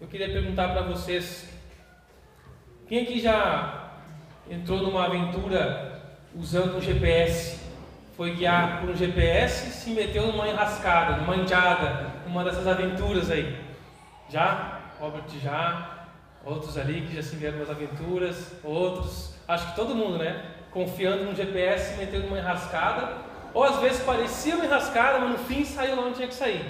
eu queria perguntar para vocês: quem aqui já entrou numa aventura usando um GPS? Foi guiar por um GPS e se meteu numa enrascada, numa enjada, numa dessas aventuras aí? Já? Robert já? Outros ali que já se vieram nas aventuras, outros, acho que todo mundo, né? Confiando no GPS, se meteu numa enrascada, ou às vezes parecia uma enrascada, mas no fim saiu lá onde tinha que sair.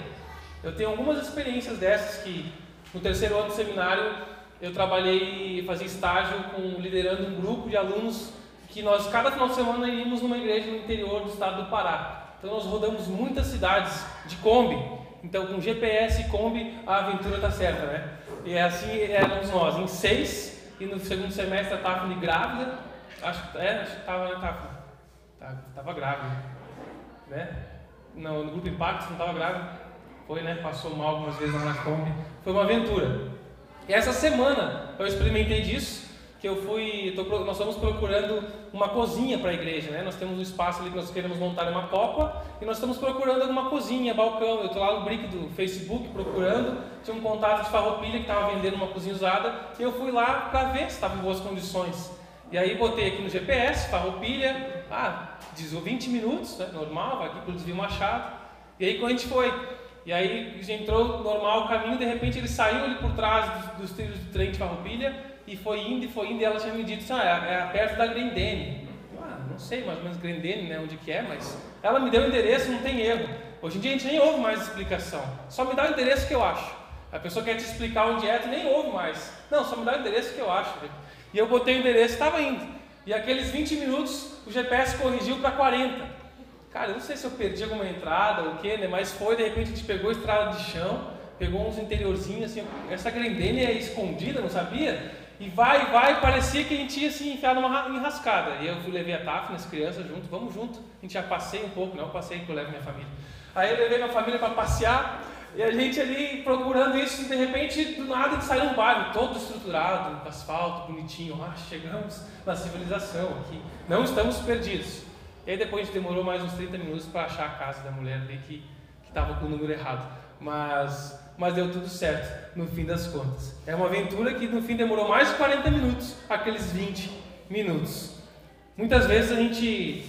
Eu tenho algumas experiências dessas que no terceiro ano do seminário eu trabalhei, fazia estágio com liderando um grupo de alunos que nós cada final de semana iríamos numa igreja no interior do estado do Pará. Então nós rodamos muitas cidades de Kombi. Então com GPS e Kombi a aventura está certa, né? E é assim éramos nós, em seis, e no segundo semestre a Tafne grávida, acho que é, acho que estava na Tafne, estava grávida, né? No, no grupo Impacto não estava grávida, foi, né? Passou mal algumas vezes na Kombi, foi uma aventura. E essa semana eu experimentei disso, que eu fui, tô, nós estamos procurando uma cozinha para a igreja, né? Nós temos um espaço ali que nós queremos montar uma copa e nós estamos procurando alguma cozinha, balcão. Eu estou lá no brick do Facebook procurando, tinha um contato de farroupilha que estava vendendo uma cozinha usada e eu fui lá para ver se estava em boas condições. E aí botei aqui no GPS, farroupilha, ah, diz 20 minutos, né? normal, vai aqui para o desvio Machado. E aí quando a gente foi, e aí entrou normal o caminho, de repente ele saiu ali por trás dos, dos trilhos do trem de farroupilha e foi indo e foi indo, e ela tinha me dito assim, ah, é, é perto da Grendene. Ah, não sei mais ou menos Grendene, né, onde que é, mas ela me deu o endereço, não tem erro. Hoje em dia a gente nem ouve mais explicação, só me dá o endereço que eu acho. A pessoa quer te explicar onde é, tu nem ouve mais. Não, só me dá o endereço que eu acho. E eu botei o endereço, estava indo. E aqueles 20 minutos o GPS corrigiu para 40. Cara, eu não sei se eu perdi alguma entrada ou o que, né? Mas foi, de repente a gente pegou a estrada de chão, pegou uns interiorzinhos assim. Essa Grendene é escondida, não sabia? E vai, vai, parecia que a gente ia se enfiar numa enrascada. E eu levei a Tafna, as crianças junto, vamos junto. A gente já passei um pouco, não eu passei que eu levo minha família. Aí eu levei minha família para passear e a gente ali procurando isso, de repente, do nada, de sair um bairro todo estruturado, asfalto, bonitinho. Ah, chegamos na civilização aqui. Não estamos perdidos. E aí depois a gente demorou mais uns 30 minutos para achar a casa da mulher ali que estava com o número errado. Mas mas deu tudo certo no fim das contas. É uma aventura que no fim demorou mais de 40 minutos, aqueles 20 minutos. Muitas vezes a gente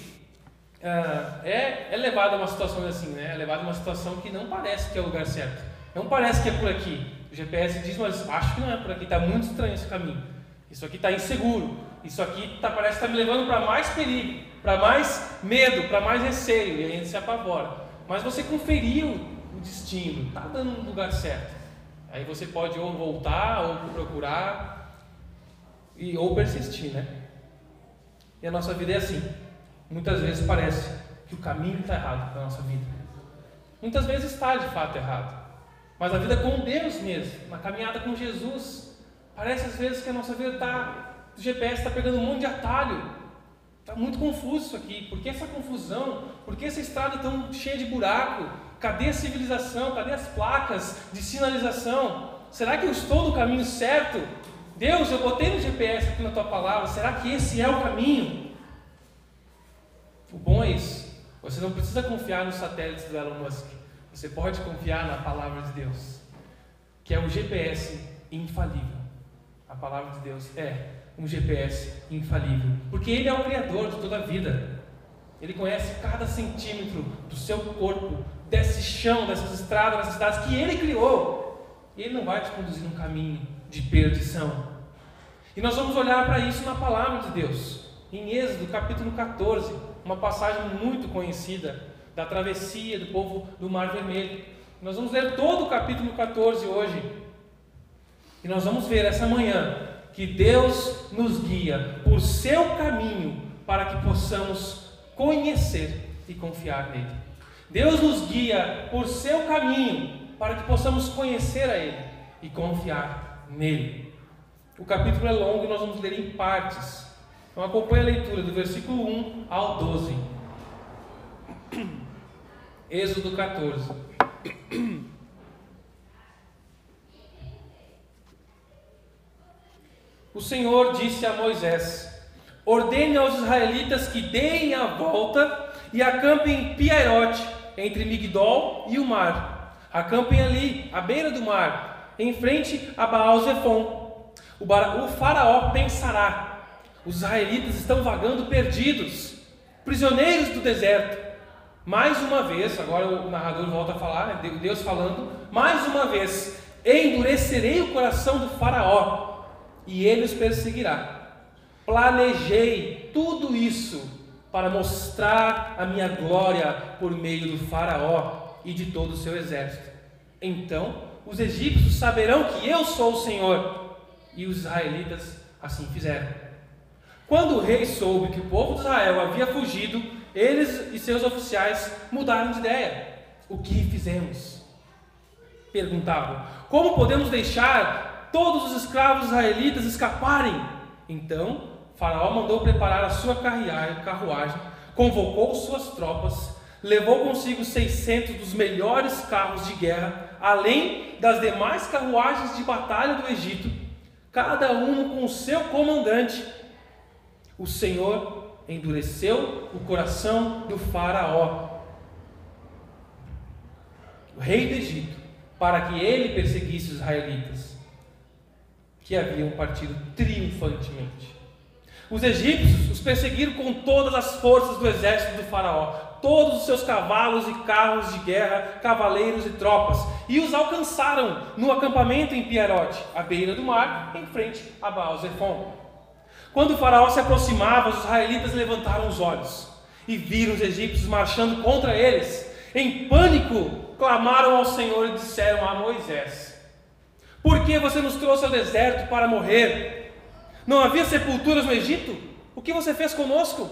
uh, é, é levado a uma situação assim, né? É levado a uma situação que não parece que é o lugar certo. Não parece que é por aqui. O GPS diz, mas acho que não é por aqui. Está muito estranho esse caminho. Isso aqui está inseguro. Isso aqui tá, parece que está me levando para mais perigo, para mais medo, para mais receio. E a gente se apavora. Mas você conferiu o destino, está dando no lugar certo. Aí você pode ou voltar, ou procurar, e, ou persistir, né? E a nossa vida é assim. Muitas vezes parece que o caminho está errado para a nossa vida. Muitas vezes está de fato errado. Mas a vida com Deus mesmo, na caminhada com Jesus, parece às vezes que a nossa vida está. O GPS está pegando um monte de atalho. Está muito confuso isso aqui. Por que essa confusão? Por que essa estrada tão cheia de buraco? Cadê a civilização? Cadê as placas de sinalização? Será que eu estou no caminho certo? Deus, eu botei no GPS aqui na tua palavra, será que esse é o caminho? O bom é isso. Você não precisa confiar nos satélites do Elon Musk. Você pode confiar na palavra de Deus, que é o GPS infalível. A palavra de Deus é um GPS infalível, porque Ele é o Criador de toda a vida. Ele conhece cada centímetro do seu corpo, desse chão, dessas estradas, dessas cidades que Ele criou. E Ele não vai te conduzir num caminho de perdição. E nós vamos olhar para isso na palavra de Deus, em Êxodo capítulo 14, uma passagem muito conhecida da travessia do povo do Mar Vermelho. Nós vamos ler todo o capítulo 14 hoje. E nós vamos ver essa manhã que Deus nos guia por seu caminho para que possamos conhecer e confiar nele. Deus nos guia por seu caminho para que possamos conhecer a Ele e confiar nele. O capítulo é longo e nós vamos ler em partes. Então acompanhe a leitura do versículo 1 ao 12. Êxodo 14. O Senhor disse a Moisés: Ordene aos israelitas que deem a volta e acampem em Piairote entre Migdol e o mar. Acampem ali, à beira do mar, em frente a Baal Zephon. O, o faraó pensará: os israelitas estão vagando perdidos, prisioneiros do deserto. Mais uma vez, agora o narrador volta a falar, né? Deus falando, mais uma vez, endurecerei o coração do Faraó e ele os perseguirá. Planejei tudo isso para mostrar a minha glória por meio do Faraó e de todo o seu exército. Então os egípcios saberão que eu sou o Senhor, e os israelitas assim fizeram. Quando o rei soube que o povo de Israel havia fugido, eles e seus oficiais mudaram de ideia. O que fizemos? Perguntavam: Como podemos deixar todos os escravos israelitas escaparem? Então Faraó mandou preparar a sua carruagem, convocou suas tropas, levou consigo 600 dos melhores carros de guerra, além das demais carruagens de batalha do Egito, cada um com seu comandante. O Senhor endureceu o coração do Faraó, o rei do Egito, para que ele perseguisse os israelitas, que haviam partido triunfantemente. Os egípcios os perseguiram com todas as forças do exército do Faraó, todos os seus cavalos e carros de guerra, cavaleiros e tropas, e os alcançaram no acampamento em Pierote, à beira do mar, em frente a Baal Zephon. Quando o Faraó se aproximava, os israelitas levantaram os olhos e viram os egípcios marchando contra eles. Em pânico, clamaram ao Senhor e disseram a Moisés: Por que você nos trouxe ao deserto para morrer? Não havia sepulturas no Egito? O que você fez conosco?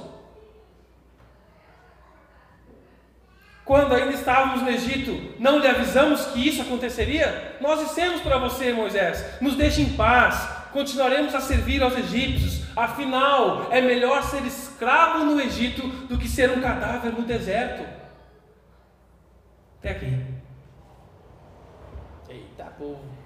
Quando ainda estávamos no Egito, não lhe avisamos que isso aconteceria? Nós dissemos para você, Moisés: nos deixe em paz, continuaremos a servir aos egípcios. Afinal, é melhor ser escravo no Egito do que ser um cadáver no deserto. Até aqui. Eita povo.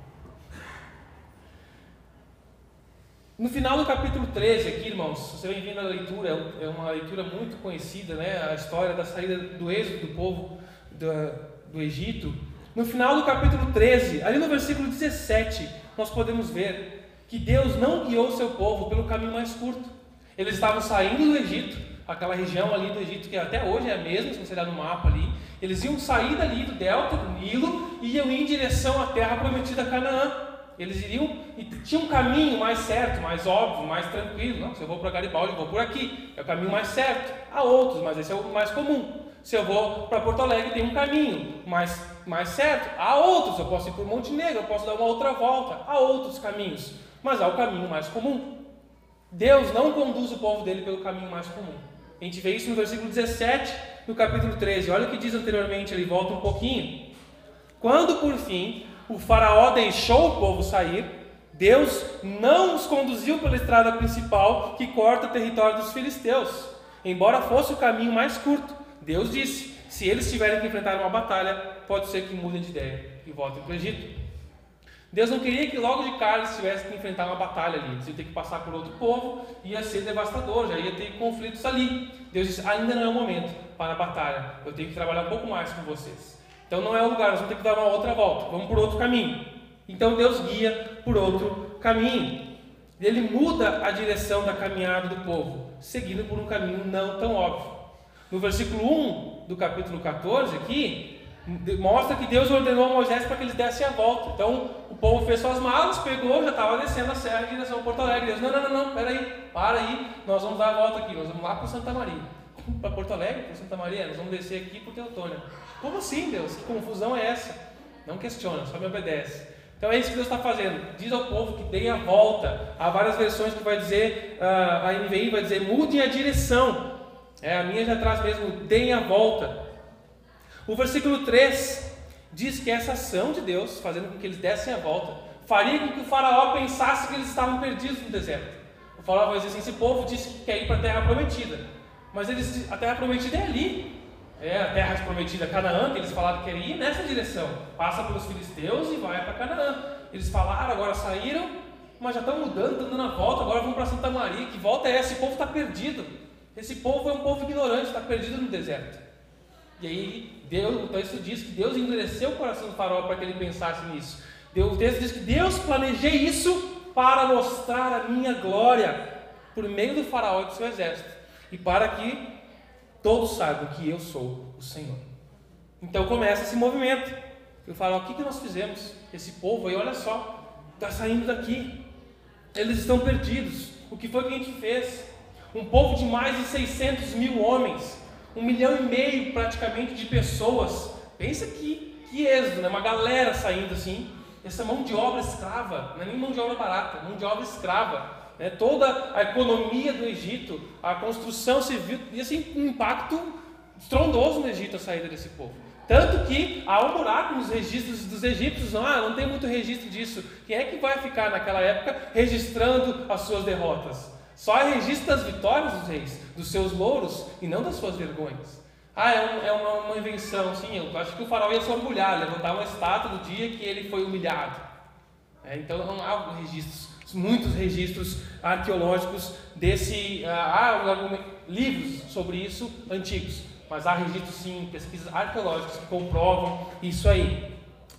No final do capítulo 13, aqui, irmãos, você vem vendo a leitura, é, é uma leitura muito conhecida, né? A história da saída do êxodo do povo do, do Egito. No final do capítulo 13, ali no versículo 17, nós podemos ver que Deus não guiou seu povo pelo caminho mais curto. Eles estavam saindo do Egito, aquela região ali do Egito que até hoje é a mesma, se você olhar no mapa ali. Eles iam sair dali do delta do Nilo e iam em direção à terra prometida Canaã. Eles iriam e tinha um caminho mais certo, mais óbvio, mais tranquilo. Não, se eu vou para Garibaldi, eu vou por aqui. É o caminho mais certo. Há outros, mas esse é o mais comum. Se eu vou para Porto Alegre, tem um caminho mais, mais certo. Há outros, eu posso ir por Montenegro, eu posso dar uma outra volta. Há outros caminhos, mas há o caminho mais comum. Deus não conduz o povo dele pelo caminho mais comum. A gente vê isso no versículo 17 do capítulo 13. Olha o que diz anteriormente, ele volta um pouquinho. Quando por fim o Faraó deixou o povo sair, Deus não os conduziu pela estrada principal que corta o território dos filisteus, embora fosse o caminho mais curto. Deus disse: se eles tiverem que enfrentar uma batalha, pode ser que mudem de ideia e voltem para o Egito. Deus não queria que logo de cara eles tivessem que enfrentar uma batalha ali. Eles iam ter que passar por outro povo, ia ser devastador, já ia ter conflitos ali. Deus disse: ainda não é o momento para a batalha. Eu tenho que trabalhar um pouco mais com vocês. Então não é o lugar, nós vamos ter que dar uma outra volta, vamos por outro caminho. Então Deus guia por outro caminho. Ele muda a direção da caminhada do povo, seguindo por um caminho não tão óbvio. No versículo 1 do capítulo 14 aqui, mostra que Deus ordenou a Moisés para que eles dessem a volta. Então o povo fez suas malas, pegou, já estava descendo a serra em direção a Porto Alegre. Deus, não, não, não, não, peraí, para aí, nós vamos dar a volta aqui, nós vamos lá para Santa Maria. Para Porto Alegre, para Santa Maria, nós vamos descer aqui para o. Como assim, Deus? Que confusão é essa? Não questiona, só me obedece. Então é isso que Deus está fazendo. Diz ao povo que deem a volta. Há várias versões que vai dizer, uh, a NVI vai dizer, mudem a direção. É, a minha já traz mesmo, deem a volta. O versículo 3 diz que essa ação de Deus, fazendo com que eles dessem a volta, faria com que o faraó pensasse que eles estavam perdidos no deserto. O faraó vai dizer assim, esse povo disse que quer ir para a terra prometida. Mas eles, a terra prometida é ali. É a terra prometida Canaã, que eles falaram que queriam ir nessa direção. Passa pelos filisteus e vai para Canaã. Eles falaram, agora saíram, mas já estão mudando, estão dando a volta, agora vão para Santa Maria. Que volta é essa? Esse povo está perdido. Esse povo é um povo ignorante, está perdido no deserto. E aí, Deus, então isso diz que Deus endureceu o coração do faraó para que ele pensasse nisso. O texto diz que Deus planejei isso para mostrar a minha glória por meio do faraó e do seu exército, e para que todos saibam que eu sou o Senhor. Então começa esse movimento. Eu falo, o que, que nós fizemos? Esse povo aí, olha só, está saindo daqui. Eles estão perdidos. O que foi que a gente fez? Um povo de mais de 600 mil homens, um milhão e meio praticamente de pessoas. Pensa que, que êxodo, né? uma galera saindo assim. Essa mão de obra escrava, não é nem mão de obra barata, mão de obra escrava. Né? Toda a economia do Egito, a construção civil, e assim, um impacto estrondoso no Egito a saída desse povo. Tanto que há um buraco nos registros dos egípcios, não, ah, não tem muito registro disso. Quem é que vai ficar naquela época registrando as suas derrotas? Só é registro das vitórias dos reis, dos seus louros e não das suas vergonhas. Ah, é, um, é uma, uma, invenção, sim, eu acho que o faraó ia se orgulhar, levantar uma estátua do dia que ele foi humilhado. É, então não há registros, muitos registros arqueológicos desse, ah, há livros sobre isso antigos. Mas há registros sim, pesquisas arqueológicas que comprovam isso aí.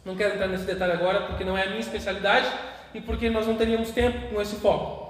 Não quero entrar nesse detalhe agora porque não é a minha especialidade e porque nós não teríamos tempo com esse foco.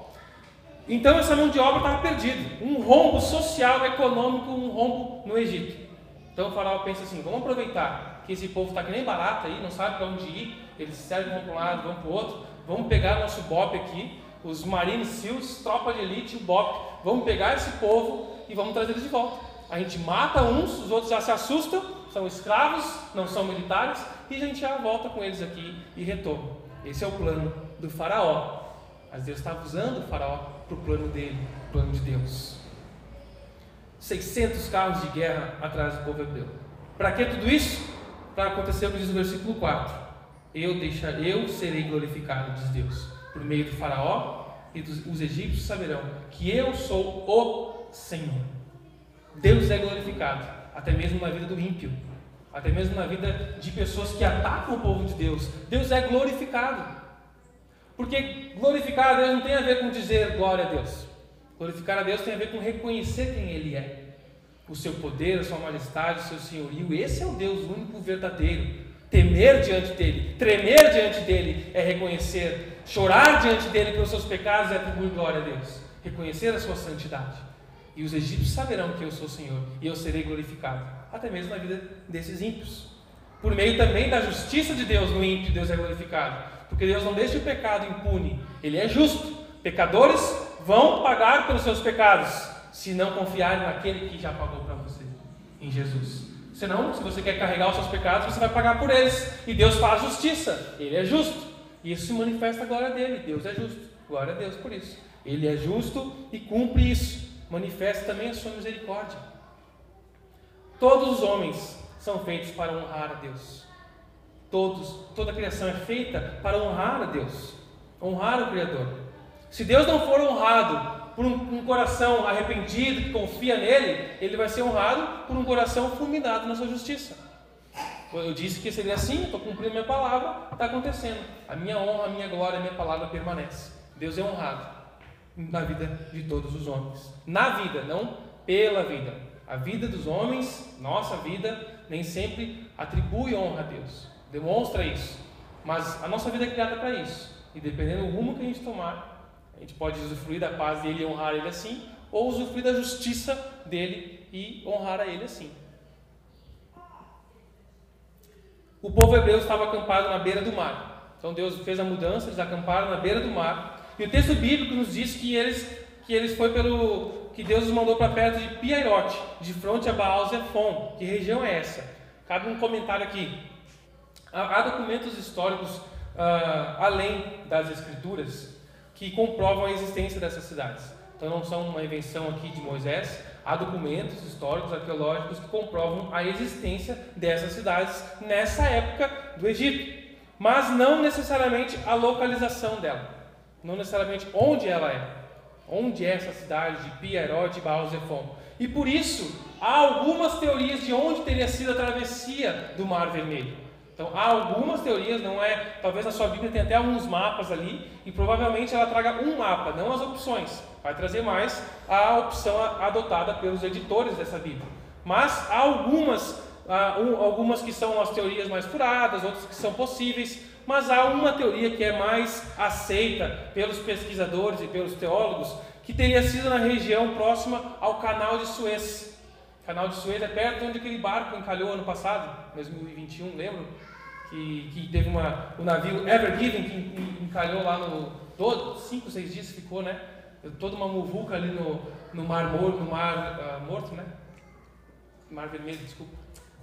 Então essa mão de obra estava perdida. Um rombo social, econômico, um rombo no Egito. Então o faraó pensa assim: vamos aproveitar que esse povo está que nem barata aí, não sabe para onde ir, eles servem vão para um lado, vão para o outro. Vamos pegar nosso BOP aqui, os Marines SEALs, tropa de elite, o BOP. Vamos pegar esse povo e vamos trazer eles de volta. A gente mata uns, os outros já se assustam, são escravos, não são militares, e a gente já volta com eles aqui e retorna. Esse é o plano do faraó. Mas Deus estava usando o faraó para o plano dele, o plano de Deus. 600 carros de guerra atrás do povo hebreu. Para que tudo isso? Para acontecer o que diz o versículo 4. Eu, deixar, eu serei glorificado, diz Deus, por meio do faraó, e dos, os egípcios saberão que eu sou o Senhor. Deus é glorificado, até mesmo na vida do ímpio, até mesmo na vida de pessoas que atacam o povo de Deus. Deus é glorificado. Porque glorificar a Deus não tem a ver com dizer glória a Deus. Glorificar a Deus tem a ver com reconhecer quem Ele é. O seu poder, a sua majestade, o seu senhorio. Esse é o Deus único verdadeiro. Temer diante dele, tremer diante dele é reconhecer, chorar diante dele pelos seus pecados é atribuir glória a Deus, reconhecer a sua santidade. E os egípcios saberão que eu sou o Senhor e eu serei glorificado, até mesmo na vida desses ímpios. Por meio também da justiça de Deus no ímpio, Deus é glorificado, porque Deus não deixa o pecado impune, ele é justo. Pecadores vão pagar pelos seus pecados, se não confiarem naquele que já pagou para você, em Jesus. Senão, se você quer carregar os seus pecados, você vai pagar por eles. E Deus faz justiça, ele é justo. Isso se manifesta a glória dele. Deus é justo. Glória a Deus por isso. Ele é justo e cumpre isso manifesta também a sua misericórdia. Todos os homens são feitos para honrar a Deus. Todos, toda a criação é feita para honrar a Deus, honrar o Criador. Se Deus não for honrado por um, um, coração arrependido que confia nele, ele vai ser honrado por um coração fulminado na sua justiça. Eu disse que seria assim, estou cumprindo minha palavra, está acontecendo. A minha honra, a minha glória, a minha palavra permanece. Deus é honrado na vida de todos os homens. Na vida, não pela vida. A vida dos homens, nossa vida, nem sempre atribui honra a Deus. Demonstra isso. Mas a nossa vida é criada para isso. E dependendo do rumo que a gente tomar, a gente pode usufruir da paz dele e honrar ele assim, ou usufruir da justiça dele e honrar a ele assim. O povo hebreu estava acampado na beira do mar. Então Deus fez a mudança, eles acamparam na beira do mar e o texto bíblico nos diz que eles, que eles foi pelo que Deus os mandou para perto de Piairote, de fronte a Baal Zephon. Que região é essa? Cabe um comentário aqui. Há documentos históricos uh, além das escrituras que comprovam a existência dessas cidades. Então não são uma invenção aqui de Moisés. Há documentos históricos, arqueológicos que comprovam a existência dessas cidades nessa época do Egito, mas não necessariamente a localização dela não necessariamente onde ela é. Onde é essa cidade de Pierrot e Baal Zephon. E por isso, há algumas teorias de onde teria sido a travessia do Mar Vermelho. Então, há algumas teorias, não é. Talvez a sua Bíblia tenha até alguns mapas ali, e provavelmente ela traga um mapa, não as opções. Vai trazer mais a opção adotada pelos editores dessa Bíblia. Mas há algumas, há algumas que são as teorias mais furadas, outras que são possíveis, mas há uma teoria que é mais aceita pelos pesquisadores e pelos teólogos, que teria sido na região próxima ao canal de Suez. O canal de Suez é perto de onde aquele barco encalhou ano passado, 2021, lembro? Que, que teve uma, o navio Ever Given que encalhou lá no. 5, 6 dias ficou, né? Toda uma muvuca ali no, no Mar Morto, no Mar uh, Morto, né? Mar Vermelho, desculpa.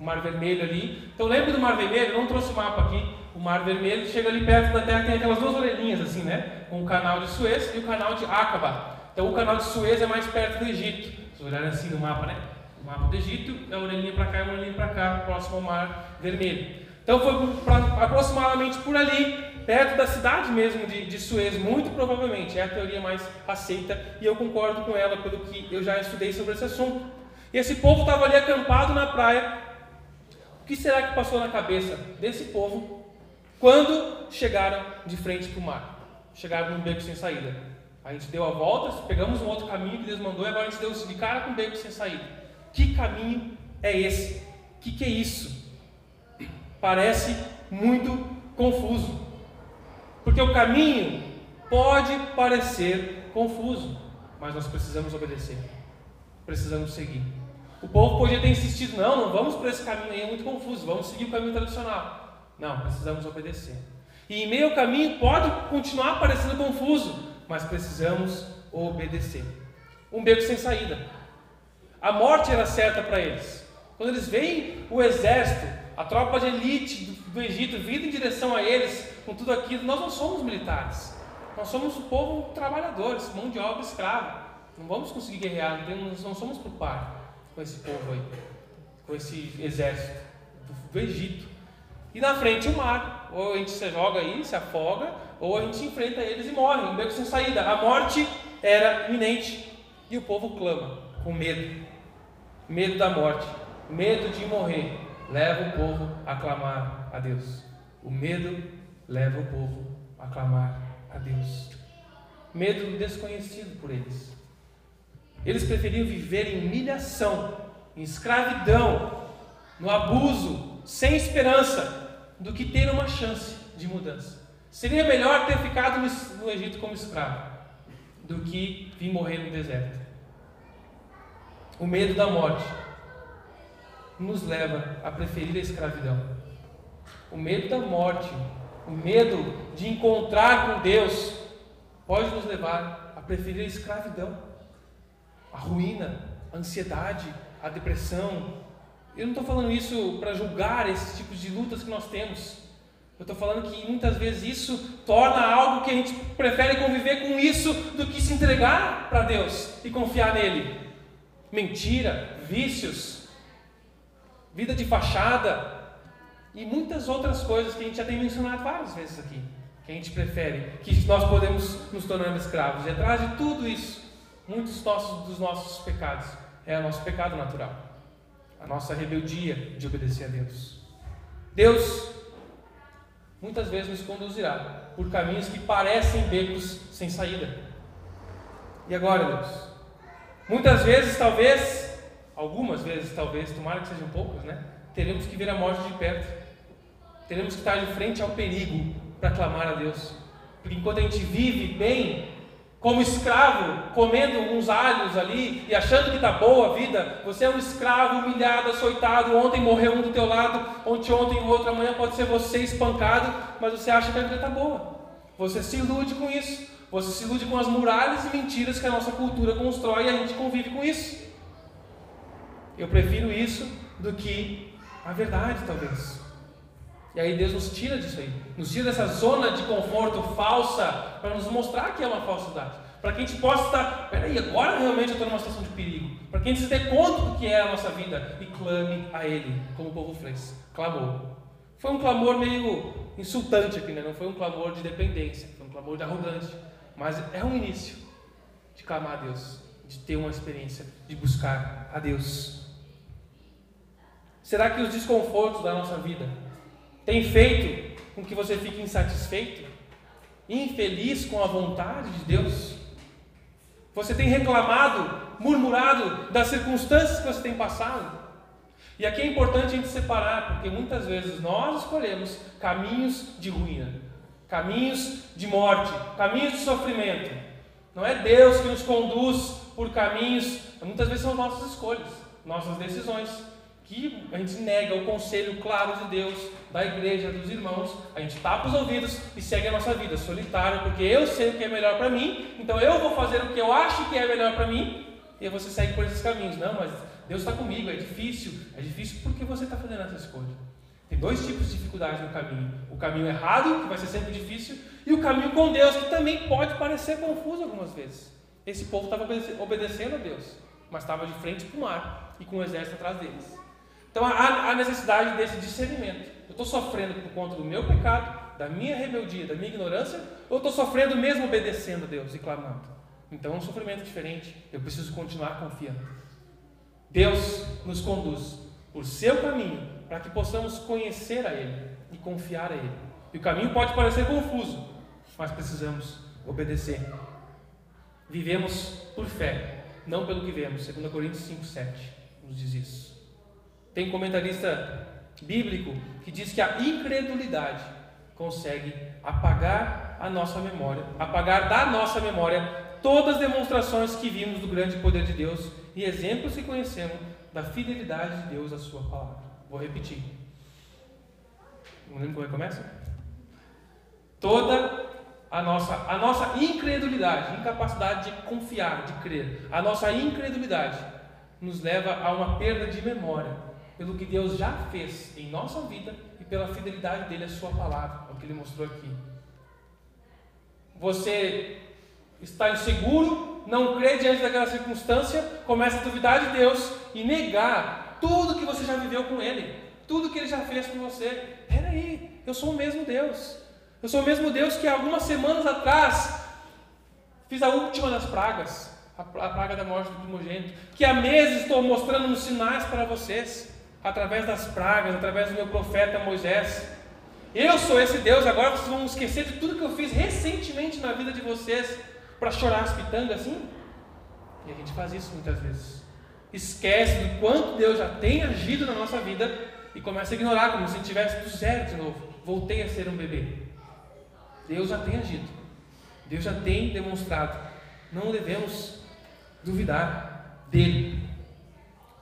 O Mar Vermelho ali. Então lembra do Mar Vermelho? Não trouxe o mapa aqui. O Mar Vermelho chega ali perto da Terra, tem aquelas duas orelhinhas assim, né? Com o canal de Suez e o canal de Aqaba. Então o canal de Suez é mais perto do Egito. Se olharem assim no mapa, né? O mapa do Egito é uma orelhinha para cá e uma orelhinha para cá, próximo ao Mar Vermelho. Então foi pra, aproximadamente por ali, perto da cidade mesmo de, de Suez, muito provavelmente. É a teoria mais aceita e eu concordo com ela pelo que eu já estudei sobre esse assunto. E esse povo estava ali acampado na praia. O que será que passou na cabeça desse povo quando chegaram de frente para o mar? Chegaram num beco sem saída. A gente deu a volta, pegamos um outro caminho que Deus mandou e agora a gente deu de cara com um beco sem saída. Que caminho é esse? O que, que é isso? Parece muito confuso. Porque o caminho pode parecer confuso, mas nós precisamos obedecer. Precisamos seguir. O povo podia ter insistido: não, não vamos por esse caminho aí, é muito confuso, vamos seguir o caminho tradicional. Não, precisamos obedecer. E em meio ao caminho pode continuar parecendo confuso, mas precisamos obedecer. Um beco sem saída. A morte era certa para eles. Quando eles veem o exército, a tropa de elite do Egito vindo em direção a eles, com tudo aquilo, nós não somos militares. Nós somos o povo trabalhadores, mão de obra escrava. Não vamos conseguir guerrear, nós não somos por par com esse povo aí, com esse exército do, do Egito. E na frente o mar, ou a gente se joga aí, se afoga, ou a gente enfrenta eles e morre, um beco sem saída. A morte era iminente e o povo clama com medo, medo da morte, medo de morrer, leva o povo a clamar a Deus. O medo leva o povo a clamar a Deus. Medo desconhecido por eles. Eles preferiam viver em humilhação, em escravidão, no abuso, sem esperança, do que ter uma chance de mudança. Seria melhor ter ficado no Egito como escravo do que vir morrer no deserto. O medo da morte nos leva a preferir a escravidão. O medo da morte, o medo de encontrar com Deus, pode nos levar a preferir a escravidão a ruína, a ansiedade, a depressão. Eu não estou falando isso para julgar esses tipos de lutas que nós temos. Eu estou falando que muitas vezes isso torna algo que a gente prefere conviver com isso do que se entregar para Deus e confiar nele. Mentira, vícios, vida de fachada e muitas outras coisas que a gente já tem mencionado várias vezes aqui. Que a gente prefere, que nós podemos nos tornar escravos. E atrás de tudo isso muitos nossos, dos nossos pecados é o nosso pecado natural, a nossa rebeldia de obedecer a Deus. Deus muitas vezes nos conduzirá por caminhos que parecem becos sem saída. E agora, Deus? Muitas vezes, talvez, algumas vezes, talvez, tomara que sejam poucas, né? Teremos que ver a morte de perto. Teremos que estar de frente ao perigo para clamar a Deus. Porque enquanto a gente vive bem, como escravo, comendo uns alhos ali e achando que está boa a vida, você é um escravo humilhado, açoitado. Ontem morreu um do teu lado, ontem, ontem o outro, amanhã pode ser você espancado, mas você acha que a vida está boa. Você se ilude com isso, você se ilude com as muralhas e mentiras que a nossa cultura constrói e a gente convive com isso. Eu prefiro isso do que a verdade, talvez. E aí Deus nos tira disso aí, nos tira dessa zona de conforto falsa para nos mostrar que é uma falsidade. Para que a gente possa estar, peraí, agora realmente eu estou numa situação de perigo. Para que a gente se dê conta do que é a nossa vida e clame a Ele, como o povo fez, clamou. Foi um clamor meio insultante aqui, né? não foi um clamor de dependência, foi um clamor de arrogante. Mas é um início de clamar a Deus, de ter uma experiência, de buscar a Deus. Será que os desconfortos da nossa vida tem feito com que você fique insatisfeito, infeliz com a vontade de Deus? Você tem reclamado, murmurado das circunstâncias que você tem passado? E aqui é importante a gente separar, porque muitas vezes nós escolhemos caminhos de ruína, caminhos de morte, caminhos de sofrimento. Não é Deus que nos conduz por caminhos, muitas vezes são nossas escolhas, nossas decisões, que a gente nega o conselho claro de Deus, da igreja, dos irmãos, a gente tapa os ouvidos e segue a nossa vida solitário, porque eu sei o que é melhor para mim, então eu vou fazer o que eu acho que é melhor para mim, e você segue por esses caminhos. Não, mas Deus está comigo, é difícil. É difícil porque você está fazendo essa escolha. Tem dois tipos de dificuldades no caminho: o caminho errado, que vai ser sempre difícil, e o caminho com Deus, que também pode parecer confuso algumas vezes. Esse povo estava obedecendo a Deus, mas estava de frente para o mar e com o exército atrás deles. Então há, necessidade desse discernimento. Eu estou sofrendo por conta do meu pecado, da minha rebeldia, da minha ignorância, ou estou sofrendo mesmo obedecendo a Deus e clamando? Então é um sofrimento diferente. Eu preciso continuar confiando. Deus nos conduz por seu caminho para que possamos conhecer a Ele e confiar a Ele. E o caminho pode parecer confuso, mas precisamos obedecer. Vivemos por fé, não pelo que vemos. 2 Coríntios 5,7 nos diz isso. Tem comentarista bíblico que diz que a incredulidade consegue apagar a nossa memória, apagar da nossa memória todas as demonstrações que vimos do grande poder de Deus e exemplos que conhecemos da fidelidade de Deus à Sua palavra. Vou repetir. Não lembro como é que começa? Toda a nossa, a nossa incredulidade, incapacidade de confiar, de crer, a nossa incredulidade nos leva a uma perda de memória pelo que Deus já fez em nossa vida e pela fidelidade dele à sua palavra, o que ele mostrou aqui. Você está inseguro, não crê diante daquela circunstância, começa a duvidar de Deus e negar tudo que você já viveu com Ele, tudo que Ele já fez por você. Peraí, eu sou o mesmo Deus. Eu sou o mesmo Deus que algumas semanas atrás fiz a última das pragas, a praga da morte do primogênito, que há meses estou mostrando uns sinais para vocês, através das pragas, através do meu profeta Moisés. Eu sou esse Deus, agora vocês vão esquecer de tudo que eu fiz recentemente na vida de vocês para chorar as pitangas assim? E a gente faz isso muitas vezes. Esquece do quanto Deus já tem agido na nossa vida e começa a ignorar, como se estivesse do zero de novo. Voltei a ser um bebê. Deus já tem agido. Deus já tem demonstrado. Não devemos duvidar dele.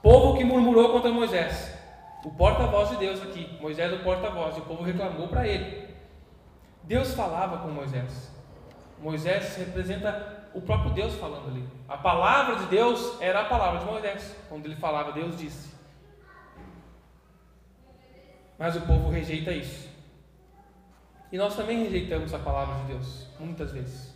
Povo que murmurou contra Moisés. O porta-voz de Deus aqui. Moisés é o porta-voz. E o povo reclamou para ele. Deus falava com Moisés. Moisés representa o próprio Deus falando ali. A palavra de Deus era a palavra de Moisés. Quando ele falava, Deus disse. Mas o povo rejeita isso. E nós também rejeitamos a palavra de Deus, muitas vezes.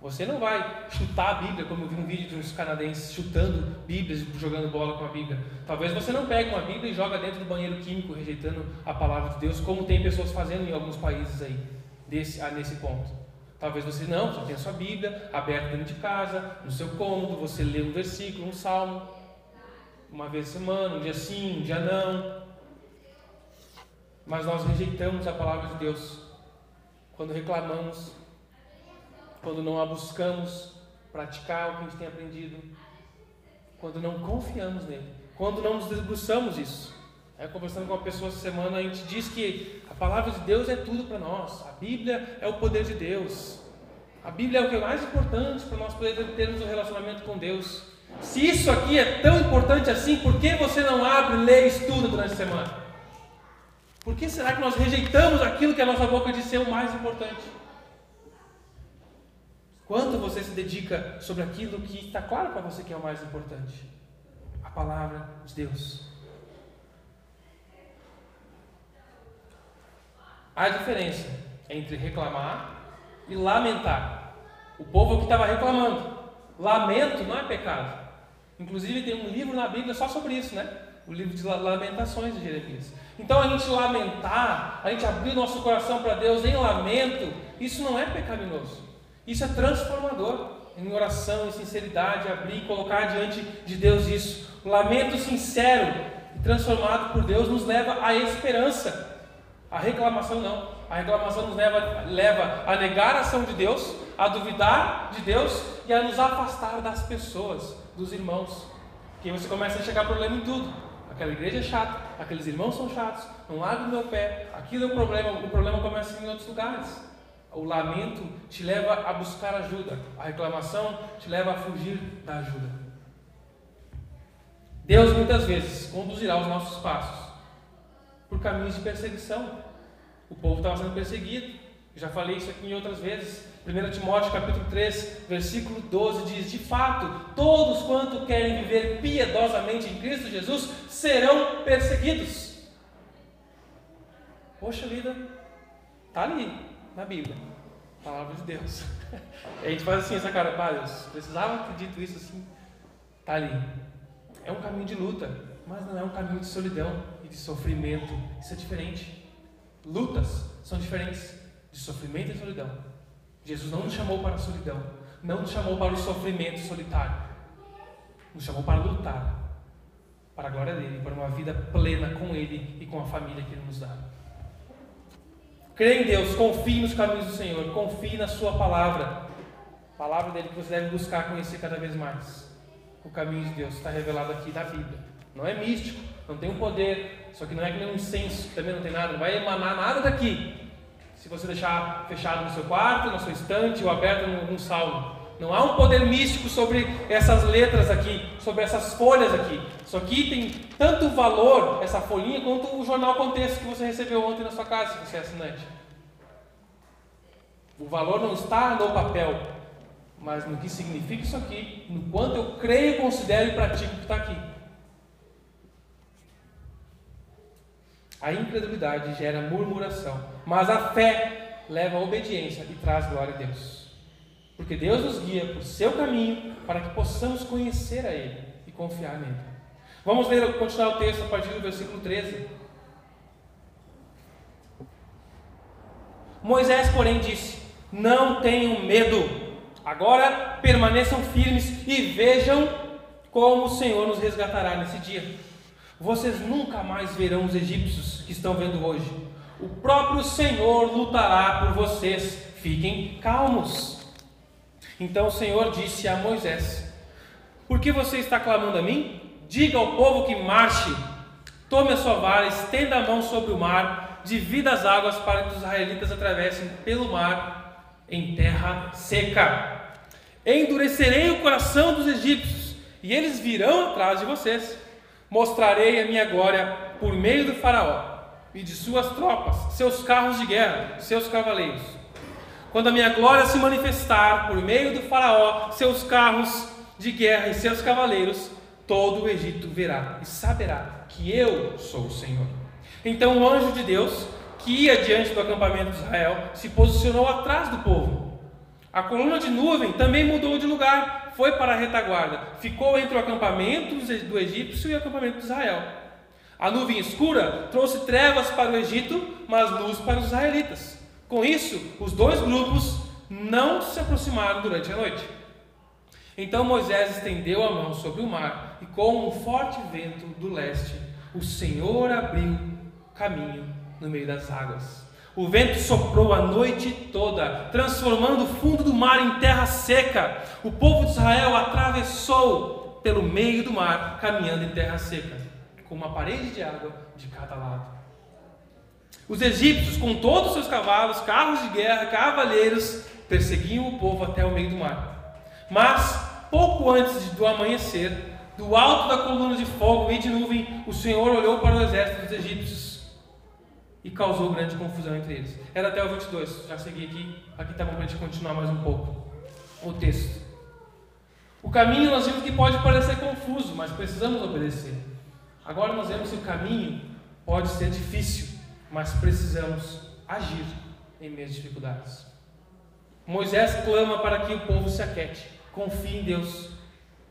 Você não vai chutar a Bíblia, como eu vi um vídeo de uns canadenses chutando Bíblias, jogando bola com a Bíblia. Talvez você não pegue uma Bíblia e joga dentro do banheiro químico, rejeitando a palavra de Deus, como tem pessoas fazendo em alguns países aí, desse, nesse ponto. Talvez você não, você tenha sua Bíblia aberta dentro de casa, no seu cômodo, você lê um versículo, um salmo, uma vez por semana, um dia sim, um dia não. Mas nós rejeitamos a palavra de Deus quando reclamamos, quando não a buscamos praticar o que a gente tem aprendido, quando não confiamos nele, quando não nos debruçamos isso. É, conversando com uma pessoa essa semana, a gente diz que a palavra de Deus é tudo para nós. A Bíblia é o poder de Deus. A Bíblia é o que é mais importante para nós podermos termos um relacionamento com Deus. Se isso aqui é tão importante assim, por que você não abre, lê e estuda durante a semana? Por que será que nós rejeitamos aquilo que a nossa boca diz ser o mais importante? Quanto você se dedica sobre aquilo que está claro para você que é o mais importante? A palavra de Deus. Há diferença entre reclamar e lamentar. O povo que estava reclamando. Lamento não é pecado. Inclusive tem um livro na Bíblia só sobre isso, né? O livro de Lamentações de Jeremias. Então a gente lamentar, a gente abrir o nosso coração para Deus em lamento, isso não é pecaminoso. Isso é transformador. Em oração, em sinceridade, abrir e colocar diante de Deus isso. O lamento sincero e transformado por Deus nos leva à esperança. A reclamação não. A reclamação nos leva, leva a negar a ação de Deus, a duvidar de Deus e a nos afastar das pessoas, dos irmãos. Que você começa a chegar problema em tudo. aquela igreja é chata, aqueles irmãos são chatos, não largo meu pé, aquilo é o problema, o problema começa em outros lugares. O lamento te leva a buscar ajuda, a reclamação te leva a fugir da ajuda. Deus muitas vezes conduzirá os nossos passos por caminhos de perseguição. O povo estava sendo perseguido, já falei isso aqui em outras vezes. 1 Timóteo capítulo 3, versículo 12 diz: De fato, todos quanto querem viver piedosamente em Cristo Jesus serão perseguidos. Poxa vida, está ali na Bíblia, palavra de Deus. E a gente faz assim, essa cara, ah, Deus, precisava ter dito isso assim. Está ali. É um caminho de luta, mas não é um caminho de solidão e de sofrimento. Isso é diferente. Lutas são diferentes de sofrimento e solidão. Jesus não nos chamou para a solidão, não nos chamou para o sofrimento solitário, nos chamou para lutar para a glória dele, para uma vida plena com ele e com a família que ele nos dá. Crê em Deus, confie nos caminhos do Senhor, confie na Sua palavra, palavra dele que você deve buscar conhecer cada vez mais. O caminho de Deus está revelado aqui na Bíblia. Não é místico, não tem um poder, só que não é que nem um incenso, também não tem nada, não vai emanar nada daqui. Se você deixar fechado no seu quarto, na sua estante ou aberto num salmo. Não há um poder místico sobre essas letras aqui, sobre essas folhas aqui. Isso aqui tem tanto valor, essa folhinha, quanto o jornal Contexto que você recebeu ontem na sua casa, se você é assinante. O valor não está no papel, mas no que significa isso aqui, no quanto eu creio, considero e pratico o que está aqui. A incredulidade gera murmuração, mas a fé leva à obediência e traz glória a Deus. Porque Deus nos guia por seu caminho para que possamos conhecer a Ele e confiar nele. Vamos ler, continuar o texto a partir do versículo 13. Moisés, porém, disse: Não tenham medo, agora permaneçam firmes e vejam como o Senhor nos resgatará nesse dia. Vocês nunca mais verão os egípcios que estão vendo hoje. O próprio Senhor lutará por vocês. Fiquem calmos. Então o Senhor disse a Moisés: Por que você está clamando a mim? Diga ao povo que marche. Tome a sua vara, estenda a mão sobre o mar, divida as águas para que os israelitas atravessem pelo mar em terra seca. Endurecerei o coração dos egípcios, e eles virão atrás de vocês Mostrarei a minha glória por meio do Faraó e de suas tropas, seus carros de guerra, seus cavaleiros. Quando a minha glória se manifestar por meio do Faraó, seus carros de guerra e seus cavaleiros, todo o Egito verá e saberá que eu sou o Senhor. Então o anjo de Deus, que ia diante do acampamento de Israel, se posicionou atrás do povo. A coluna de nuvem também mudou de lugar foi para a retaguarda, ficou entre o acampamento do egípcio e o acampamento de Israel. A nuvem escura trouxe trevas para o Egito, mas luz para os israelitas. Com isso, os dois grupos não se aproximaram durante a noite. Então Moisés estendeu a mão sobre o mar, e com um forte vento do leste, o Senhor abriu caminho no meio das águas. O vento soprou a noite toda, transformando o fundo do mar em terra seca. O povo de Israel atravessou pelo meio do mar, caminhando em terra seca, com uma parede de água de cada lado. Os egípcios, com todos os seus cavalos, carros de guerra, cavaleiros, perseguiam o povo até o meio do mar. Mas, pouco antes do amanhecer, do alto da coluna de fogo e de nuvem, o Senhor olhou para o exército dos egípcios e causou grande confusão entre eles. Era até o 22, já segui aqui, aqui está bom para a gente continuar mais um pouco o texto. O caminho nós vimos que pode parecer confuso, mas precisamos obedecer. Agora nós vemos que o caminho pode ser difícil, mas precisamos agir em meio às dificuldades. Moisés clama para que o povo se aquete, confie em Deus.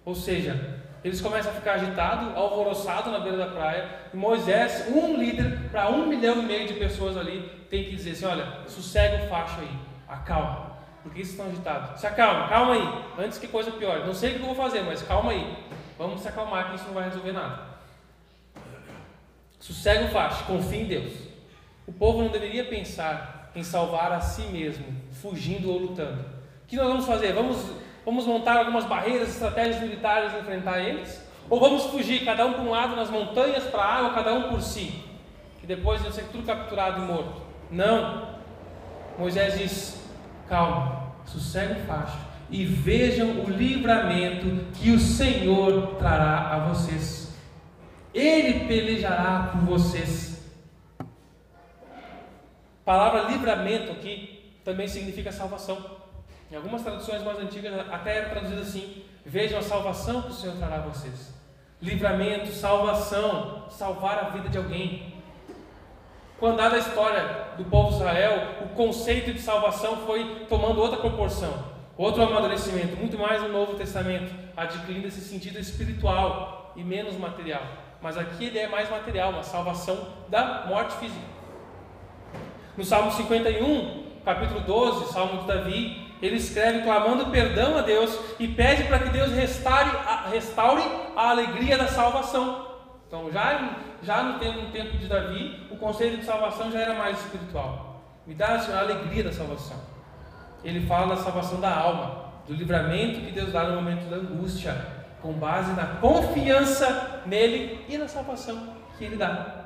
Ou seja, eles começam a ficar agitados, alvoroçados na beira da praia. E Moisés, um líder para um milhão e meio de pessoas ali, tem que dizer assim: olha, sossega o facho aí, acalma. Por que vocês estão agitados? Se acalma, calma aí, antes que coisa pior. Não sei o que eu vou fazer, mas calma aí. Vamos se acalmar que isso não vai resolver nada. Sossega o facho, confia em Deus. O povo não deveria pensar em salvar a si mesmo, fugindo ou lutando. O que nós vamos fazer? Vamos Vamos montar algumas barreiras, estratégias militares e enfrentar eles? Ou vamos fugir, cada um para um lado nas montanhas, para a água, cada um por si, que depois vão ser tudo capturado e morto? Não. Moisés diz: calma, sossego faixa e vejam o livramento que o Senhor trará a vocês. Ele pelejará por vocês. A palavra livramento aqui também significa salvação. Em algumas traduções mais antigas até era traduzido assim: Vejam a salvação que o Senhor trará a vocês. Livramento, salvação, salvar a vida de alguém. Com andar a história do povo de Israel, o conceito de salvação foi tomando outra proporção. Outro amadurecimento, muito mais no Novo Testamento, adquirindo esse sentido espiritual e menos material. Mas aqui ele é mais material, uma salvação da morte física. No Salmo 51, capítulo 12, Salmo de Davi, ele escreve clamando perdão a Deus e pede para que Deus restaure a, restaure a alegria da salvação. Então, já, já no, tempo, no tempo de Davi, o conceito de salvação já era mais espiritual. Me dá a alegria da salvação ele fala da salvação da alma, do livramento que Deus dá no momento da angústia, com base na confiança nele e na salvação que ele dá.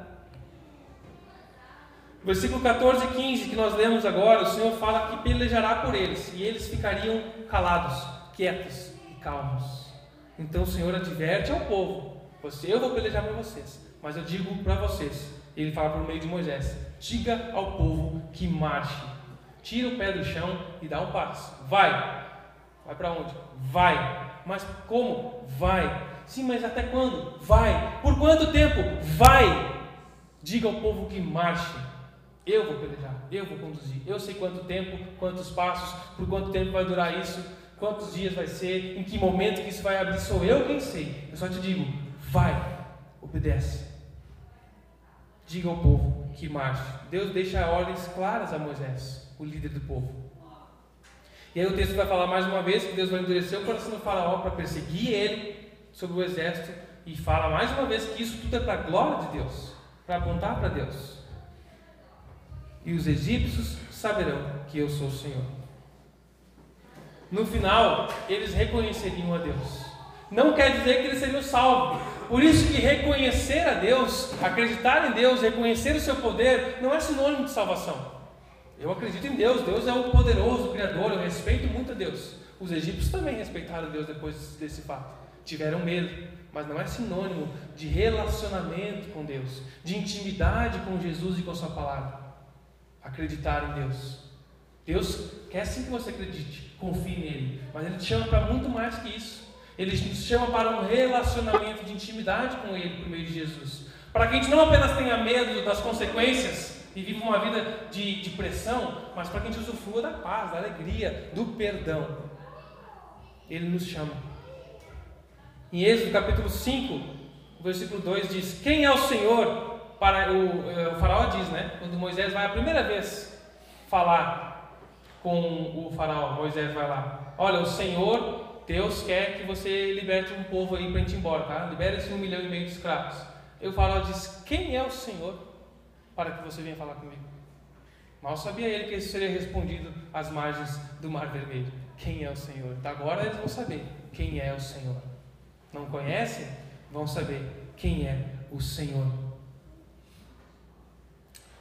Versículo 14 e 15 que nós lemos agora, o Senhor fala que pelejará por eles e eles ficariam calados, quietos e calmos. Então o Senhor adverte ao povo: você, eu vou pelejar para vocês, mas eu digo para vocês. Ele fala por meio de Moisés: diga ao povo que marche Tira o pé do chão e dá um passo. Vai. Vai para onde? Vai. Mas como? Vai. Sim, mas até quando? Vai. Por quanto tempo? Vai. Diga ao povo que marche. Eu vou pelejar, eu vou conduzir. Eu sei quanto tempo, quantos passos, por quanto tempo vai durar isso, quantos dias vai ser, em que momento que isso vai abrir. Sou eu quem sei. Eu só te digo: vai, obedece. Diga ao povo que marche. Deus deixa ordens claras a Moisés o líder do povo. E aí o texto vai falar mais uma vez que Deus vai endurecer o coração do faraó para perseguir ele sobre o exército e fala mais uma vez que isso tudo é para a glória de Deus, para apontar para Deus. E os egípcios saberão que eu sou o Senhor. No final, eles reconheceriam a Deus. Não quer dizer que eles seriam salvos. Por isso que reconhecer a Deus, acreditar em Deus, reconhecer o seu poder, não é sinônimo de salvação. Eu acredito em Deus, Deus é o poderoso o Criador, eu respeito muito a Deus. Os egípcios também respeitaram Deus depois desse fato. Tiveram medo, mas não é sinônimo de relacionamento com Deus, de intimidade com Jesus e com a Sua palavra. Acreditar em Deus. Deus quer sim que você acredite, confie nele, mas Ele te chama para muito mais que isso. Ele te chama para um relacionamento de intimidade com Ele por meio de Jesus. Para que a gente não apenas tenha medo das consequências, e vive uma vida de, de pressão, mas para que a gente usufrua da paz, da alegria, do perdão. Ele nos chama. Em Êxodo capítulo 5, versículo 2 diz: Quem é o Senhor? Para o, eh, o faraó diz, né? Quando Moisés vai a primeira vez falar com o faraó, Moisés vai lá: Olha, o Senhor, Deus quer que você liberte um povo aí para a gente ir embora, tá? Libere esse um milhão e meio de escravos. E o faraó diz: Quem é o Senhor? para que você venha falar comigo. Mal sabia ele que isso seria respondido às margens do Mar Vermelho. Quem é o Senhor? Agora eles vão saber quem é o Senhor. Não conhecem? Vão saber quem é o Senhor.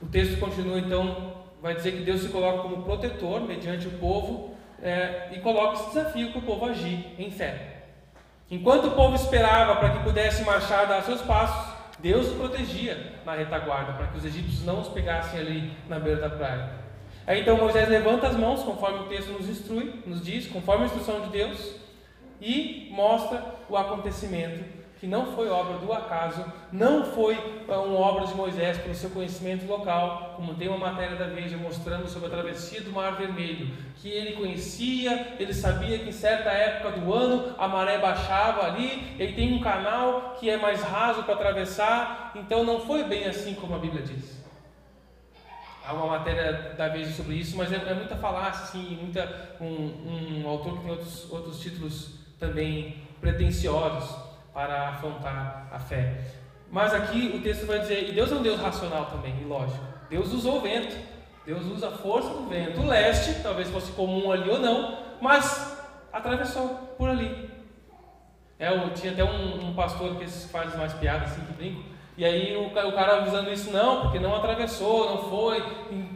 O texto continua então, vai dizer que Deus se coloca como protetor mediante o povo é, e coloca esse desafio para o povo agir em fé. Enquanto o povo esperava para que pudesse marchar dar seus passos, Deus os protegia na retaguarda para que os egípcios não os pegassem ali na beira da praia. Aí então Moisés levanta as mãos, conforme o texto nos instrui, nos diz, conforme a instrução de Deus, e mostra o acontecimento que não foi obra do acaso, não foi uma obra de Moisés pelo seu conhecimento local, como tem uma matéria da Veja mostrando sobre a travessia do Mar Vermelho, que ele conhecia, ele sabia que em certa época do ano a maré baixava ali, ele tem um canal que é mais raso para atravessar, então não foi bem assim como a Bíblia diz. Há uma matéria da Veja sobre isso, mas é, é muita falácia, assim, muita, um, um autor que tem outros, outros títulos também pretensiosos para afrontar a fé. Mas aqui o texto vai dizer, e Deus é um Deus racional também, e lógico. Deus usou o vento, Deus usa a força do vento. O leste, talvez fosse comum ali ou não, mas atravessou por ali. É, eu tinha até um, um pastor que faz mais piadas assim, que brinco. E aí o, o cara avisando isso, não, porque não atravessou, não foi,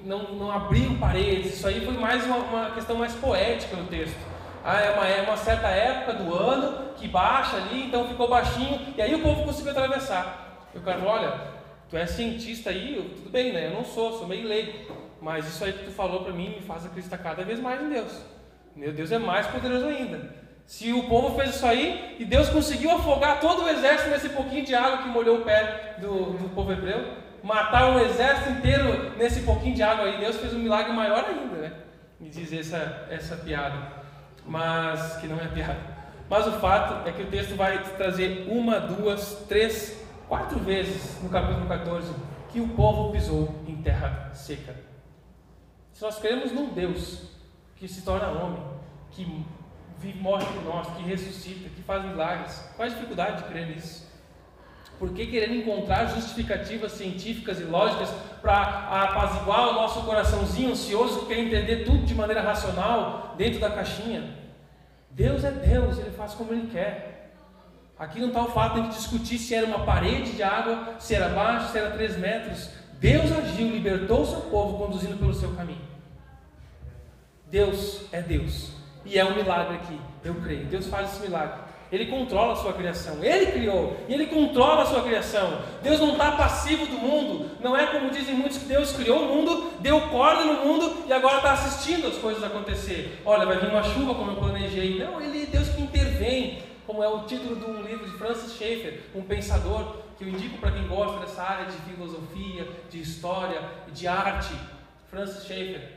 não, não abriu paredes. Isso aí foi mais uma, uma questão mais poética no texto. Ah, é uma, é uma certa época do ano que baixa ali, então ficou baixinho, e aí o povo conseguiu atravessar. E o cara falou, olha, tu é cientista aí, eu, tudo bem, né? Eu não sou, sou meio leigo. Mas isso aí que tu falou para mim me faz acreditar cada vez mais em Deus. Meu Deus é mais poderoso ainda. Se o povo fez isso aí e Deus conseguiu afogar todo o exército nesse pouquinho de água que molhou o pé do, do povo hebreu, matar um exército inteiro nesse pouquinho de água aí, Deus fez um milagre maior ainda, né? Me diz essa, essa piada, mas que não é piada. Mas o fato é que o texto vai trazer uma, duas, três, quatro vezes no capítulo 14 que o povo pisou em terra seca. Se nós cremos num Deus que se torna homem, que vive, morre por nós, que ressuscita, que faz milagres. Qual a dificuldade de crer nisso? Por que querendo encontrar justificativas científicas e lógicas para apaziguar o nosso coraçãozinho ansioso que quer entender tudo de maneira racional dentro da caixinha? Deus é Deus, Ele faz como Ele quer. Aqui não está o fato de discutir se era uma parede de água, se era baixo, se era três metros. Deus agiu, libertou o seu povo, conduzindo pelo seu caminho. Deus é Deus. E é um milagre aqui, eu creio. Deus faz esse milagre. Ele controla a sua criação. Ele criou e ele controla a sua criação. Deus não está passivo do mundo. Não é como dizem muitos que Deus criou o mundo, deu corda no mundo e agora está assistindo as coisas acontecer. Olha, vai vir uma chuva como eu planejei. Não, ele é Deus que intervém. Como é o título de um livro de Francis Schaeffer, um pensador que eu indico para quem gosta dessa área de filosofia, de história de arte. Francis Schaeffer.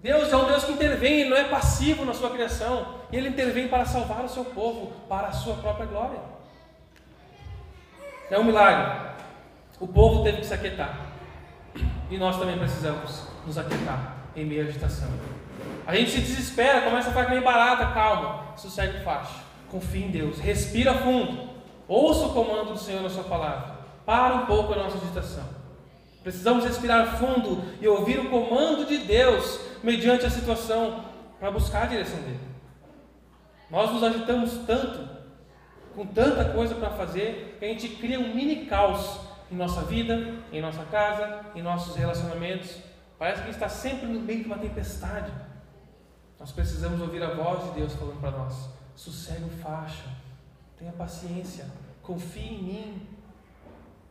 Deus é um Deus que intervém, ele não é passivo na sua criação. E ele intervém para salvar o seu povo, para a sua própria glória. É um milagre. O povo teve que se aquietar. E nós também precisamos nos aquietar em meio à agitação. A gente se desespera, começa a ficar meio barata, calma, sossega o facho. Confie em Deus, respira fundo. Ouça o comando do Senhor na sua palavra. Para um pouco a nossa agitação. Precisamos respirar fundo e ouvir o comando de Deus mediante a situação para buscar a direção dele. Nós nos agitamos tanto, com tanta coisa para fazer, que a gente cria um mini caos em nossa vida, em nossa casa, em nossos relacionamentos. Parece que está sempre no meio de uma tempestade. Nós precisamos ouvir a voz de Deus falando para nós: sossegue o facho, tenha paciência, confie em mim.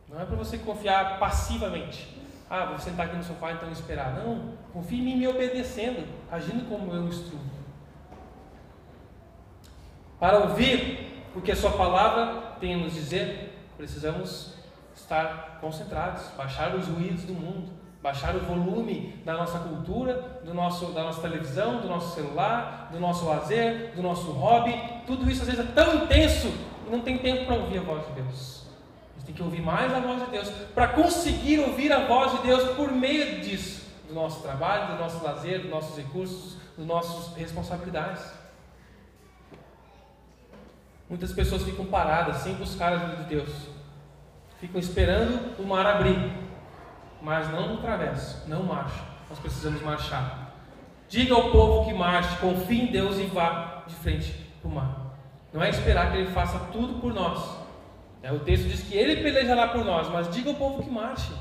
Não é para você confiar passivamente. Ah, vou sentar aqui no sofá então esperar. Não, confie em mim me obedecendo, agindo como eu instruo. Para ouvir o que a sua palavra tem a nos dizer, precisamos estar concentrados, baixar os ruídos do mundo, baixar o volume da nossa cultura, do nosso, da nossa televisão, do nosso celular, do nosso lazer, do nosso hobby. Tudo isso às vezes é tão intenso e não tem tempo para ouvir a voz de Deus tem que ouvir mais a voz de Deus para conseguir ouvir a voz de Deus por meio disso, do nosso trabalho, do nosso lazer, dos nossos recursos, das nossas responsabilidades. Muitas pessoas ficam paradas sem buscar a ajuda de Deus, ficam esperando o mar abrir, mas não atravessam, não marcham. Nós precisamos marchar. Diga ao povo que marche, confie em Deus e vá de frente para o mar. Não é esperar que Ele faça tudo por nós, é, o texto diz que ele pelejará por nós, mas diga ao povo que marche.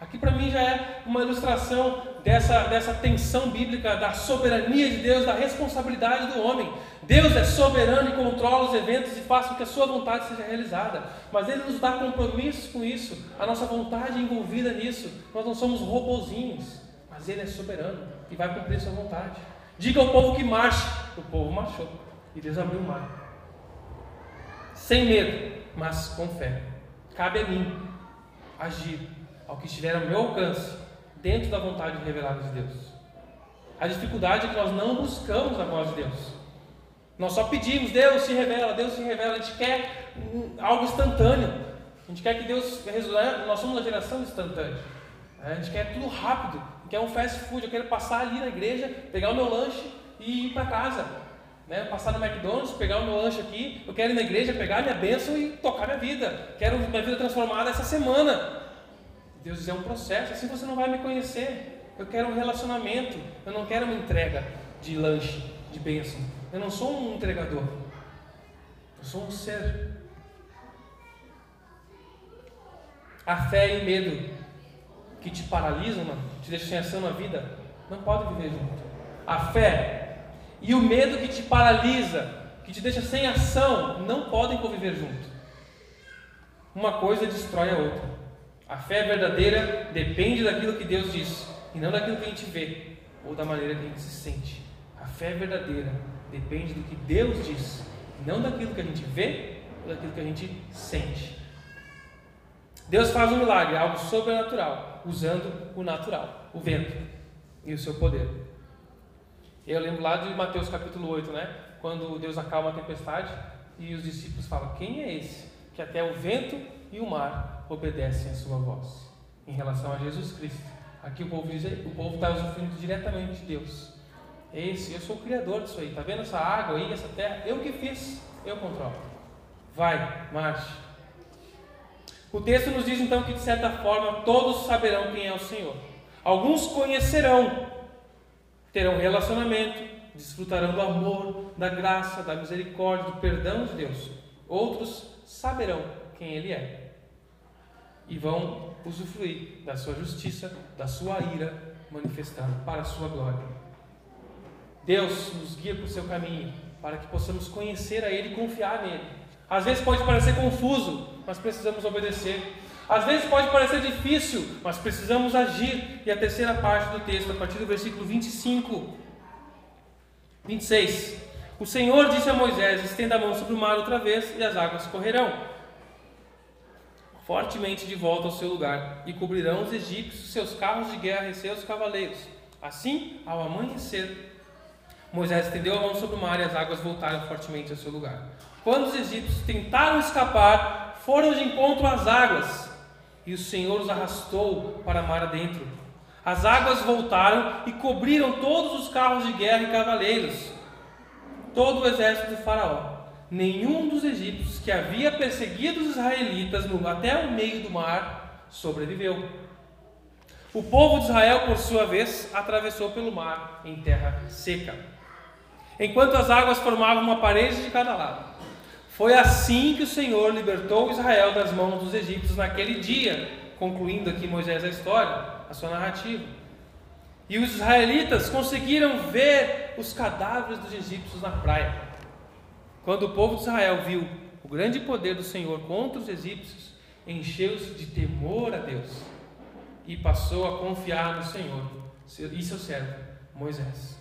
Aqui para mim já é uma ilustração dessa, dessa tensão bíblica da soberania de Deus, da responsabilidade do homem. Deus é soberano e controla os eventos e faz com que a sua vontade seja realizada. Mas Ele nos dá compromissos com isso, a nossa vontade é envolvida nisso. Nós não somos robozinhos, mas Ele é soberano e vai cumprir a sua vontade. Diga ao povo que marche. O povo marchou e Deus abriu o mar. Sem medo, mas com fé. Cabe a mim agir ao que estiver ao meu alcance, dentro da vontade revelada de Deus. A dificuldade é que nós não buscamos a voz de Deus. Nós só pedimos, Deus se revela, Deus se revela. A gente quer algo instantâneo. A gente quer que Deus resolva. Nós somos uma geração instantânea. A gente quer tudo rápido. Quer um fast food. Eu quero passar ali na igreja, pegar o meu lanche e ir para casa né, passar no McDonald's, pegar o meu lanche aqui, eu quero ir na igreja, pegar minha bênção e tocar minha vida. Quero minha vida transformada essa semana. Deus diz, é um processo, assim você não vai me conhecer. Eu quero um relacionamento, eu não quero uma entrega de lanche, de bênção. Eu não sou um entregador. Eu sou um ser. A fé e o medo que te paralisam, te deixam sem ação na vida, não podem viver junto. A fé e o medo que te paralisa, que te deixa sem ação, não podem conviver junto. Uma coisa destrói a outra. A fé verdadeira depende daquilo que Deus diz e não daquilo que a gente vê ou da maneira que a gente se sente. A fé verdadeira depende do que Deus diz, não daquilo que a gente vê ou daquilo que a gente sente. Deus faz um milagre, algo sobrenatural, usando o natural, o vento e o seu poder. Eu lembro lá de Mateus capítulo 8, né? Quando Deus acalma a tempestade e os discípulos falam: Quem é esse que até o vento e o mar obedecem à sua voz? Em relação a Jesus Cristo. Aqui o povo diz: o povo está usufruindo diretamente de Deus. Esse, eu sou o criador disso aí. Tá vendo essa água aí, essa terra? Eu que fiz, eu controlo. Vai, marche. O texto nos diz então que de certa forma todos saberão quem é o Senhor. Alguns conhecerão, terão relacionamento, desfrutarão do amor, da graça, da misericórdia, do perdão de Deus. Outros saberão quem Ele é e vão usufruir da sua justiça, da sua ira manifestada para a sua glória. Deus nos guia para o seu caminho, para que possamos conhecer a Ele e confiar nele. Às vezes pode parecer confuso, mas precisamos obedecer. Às vezes pode parecer difícil, mas precisamos agir. E a terceira parte do texto, a partir do versículo 25, 26. O Senhor disse a Moisés: estenda a mão sobre o mar outra vez, e as águas correrão fortemente de volta ao seu lugar, e cobrirão os egípcios, seus carros de guerra e seus cavaleiros. Assim, ao amanhecer, Moisés estendeu a mão sobre o mar e as águas voltaram fortemente ao seu lugar. Quando os egípcios tentaram escapar, foram de encontro às águas, e o Senhor os arrastou para mar adentro. As águas voltaram e cobriram todos os carros de guerra e cavaleiros, todo o exército de Faraó. Nenhum dos egípcios que havia perseguido os israelitas até o meio do mar sobreviveu. O povo de Israel, por sua vez, atravessou pelo mar em terra seca enquanto as águas formavam uma parede de cada lado. Foi assim que o Senhor libertou Israel das mãos dos egípcios naquele dia, concluindo aqui Moisés a história, a sua narrativa. E os israelitas conseguiram ver os cadáveres dos egípcios na praia. Quando o povo de Israel viu o grande poder do Senhor contra os egípcios, encheu-se de temor a Deus e passou a confiar no Senhor e seu servo Moisés.